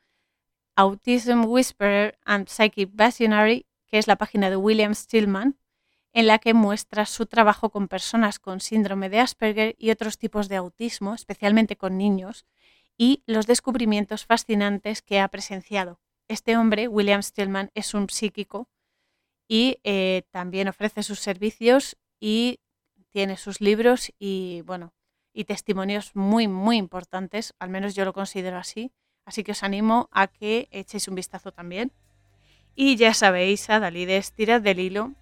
Autism Whisperer and Psychic Visionary, que es la página de William Stillman, en la que muestra su trabajo con personas con síndrome de Asperger y otros tipos de autismo, especialmente con niños, y los descubrimientos fascinantes que ha presenciado. Este hombre, William Stillman, es un psíquico y eh, también ofrece sus servicios y tiene sus libros y bueno y testimonios muy muy importantes, al menos yo lo considero así, así que os animo a que echéis un vistazo también. Y ya sabéis, a Dalides, tirad del hilo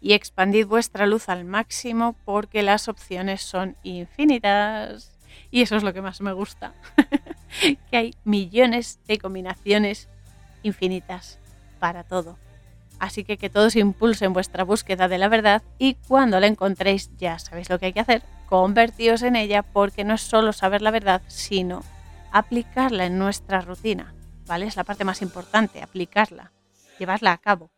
y expandid vuestra luz al máximo porque las opciones son infinitas. Y eso es lo que más me gusta, que hay millones de combinaciones infinitas para todo. Así que que todos impulsen vuestra búsqueda de la verdad y cuando la encontréis ya sabéis lo que hay que hacer, convertíos en ella porque no es solo saber la verdad, sino aplicarla en nuestra rutina. ¿Vale? Es la parte más importante, aplicarla, llevarla a cabo.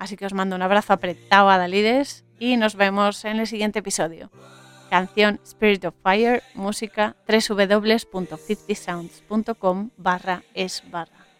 Así que os mando un abrazo apretado a Dalides y nos vemos en el siguiente episodio. Canción Spirit of Fire, música www.50sounds.com barra es barra.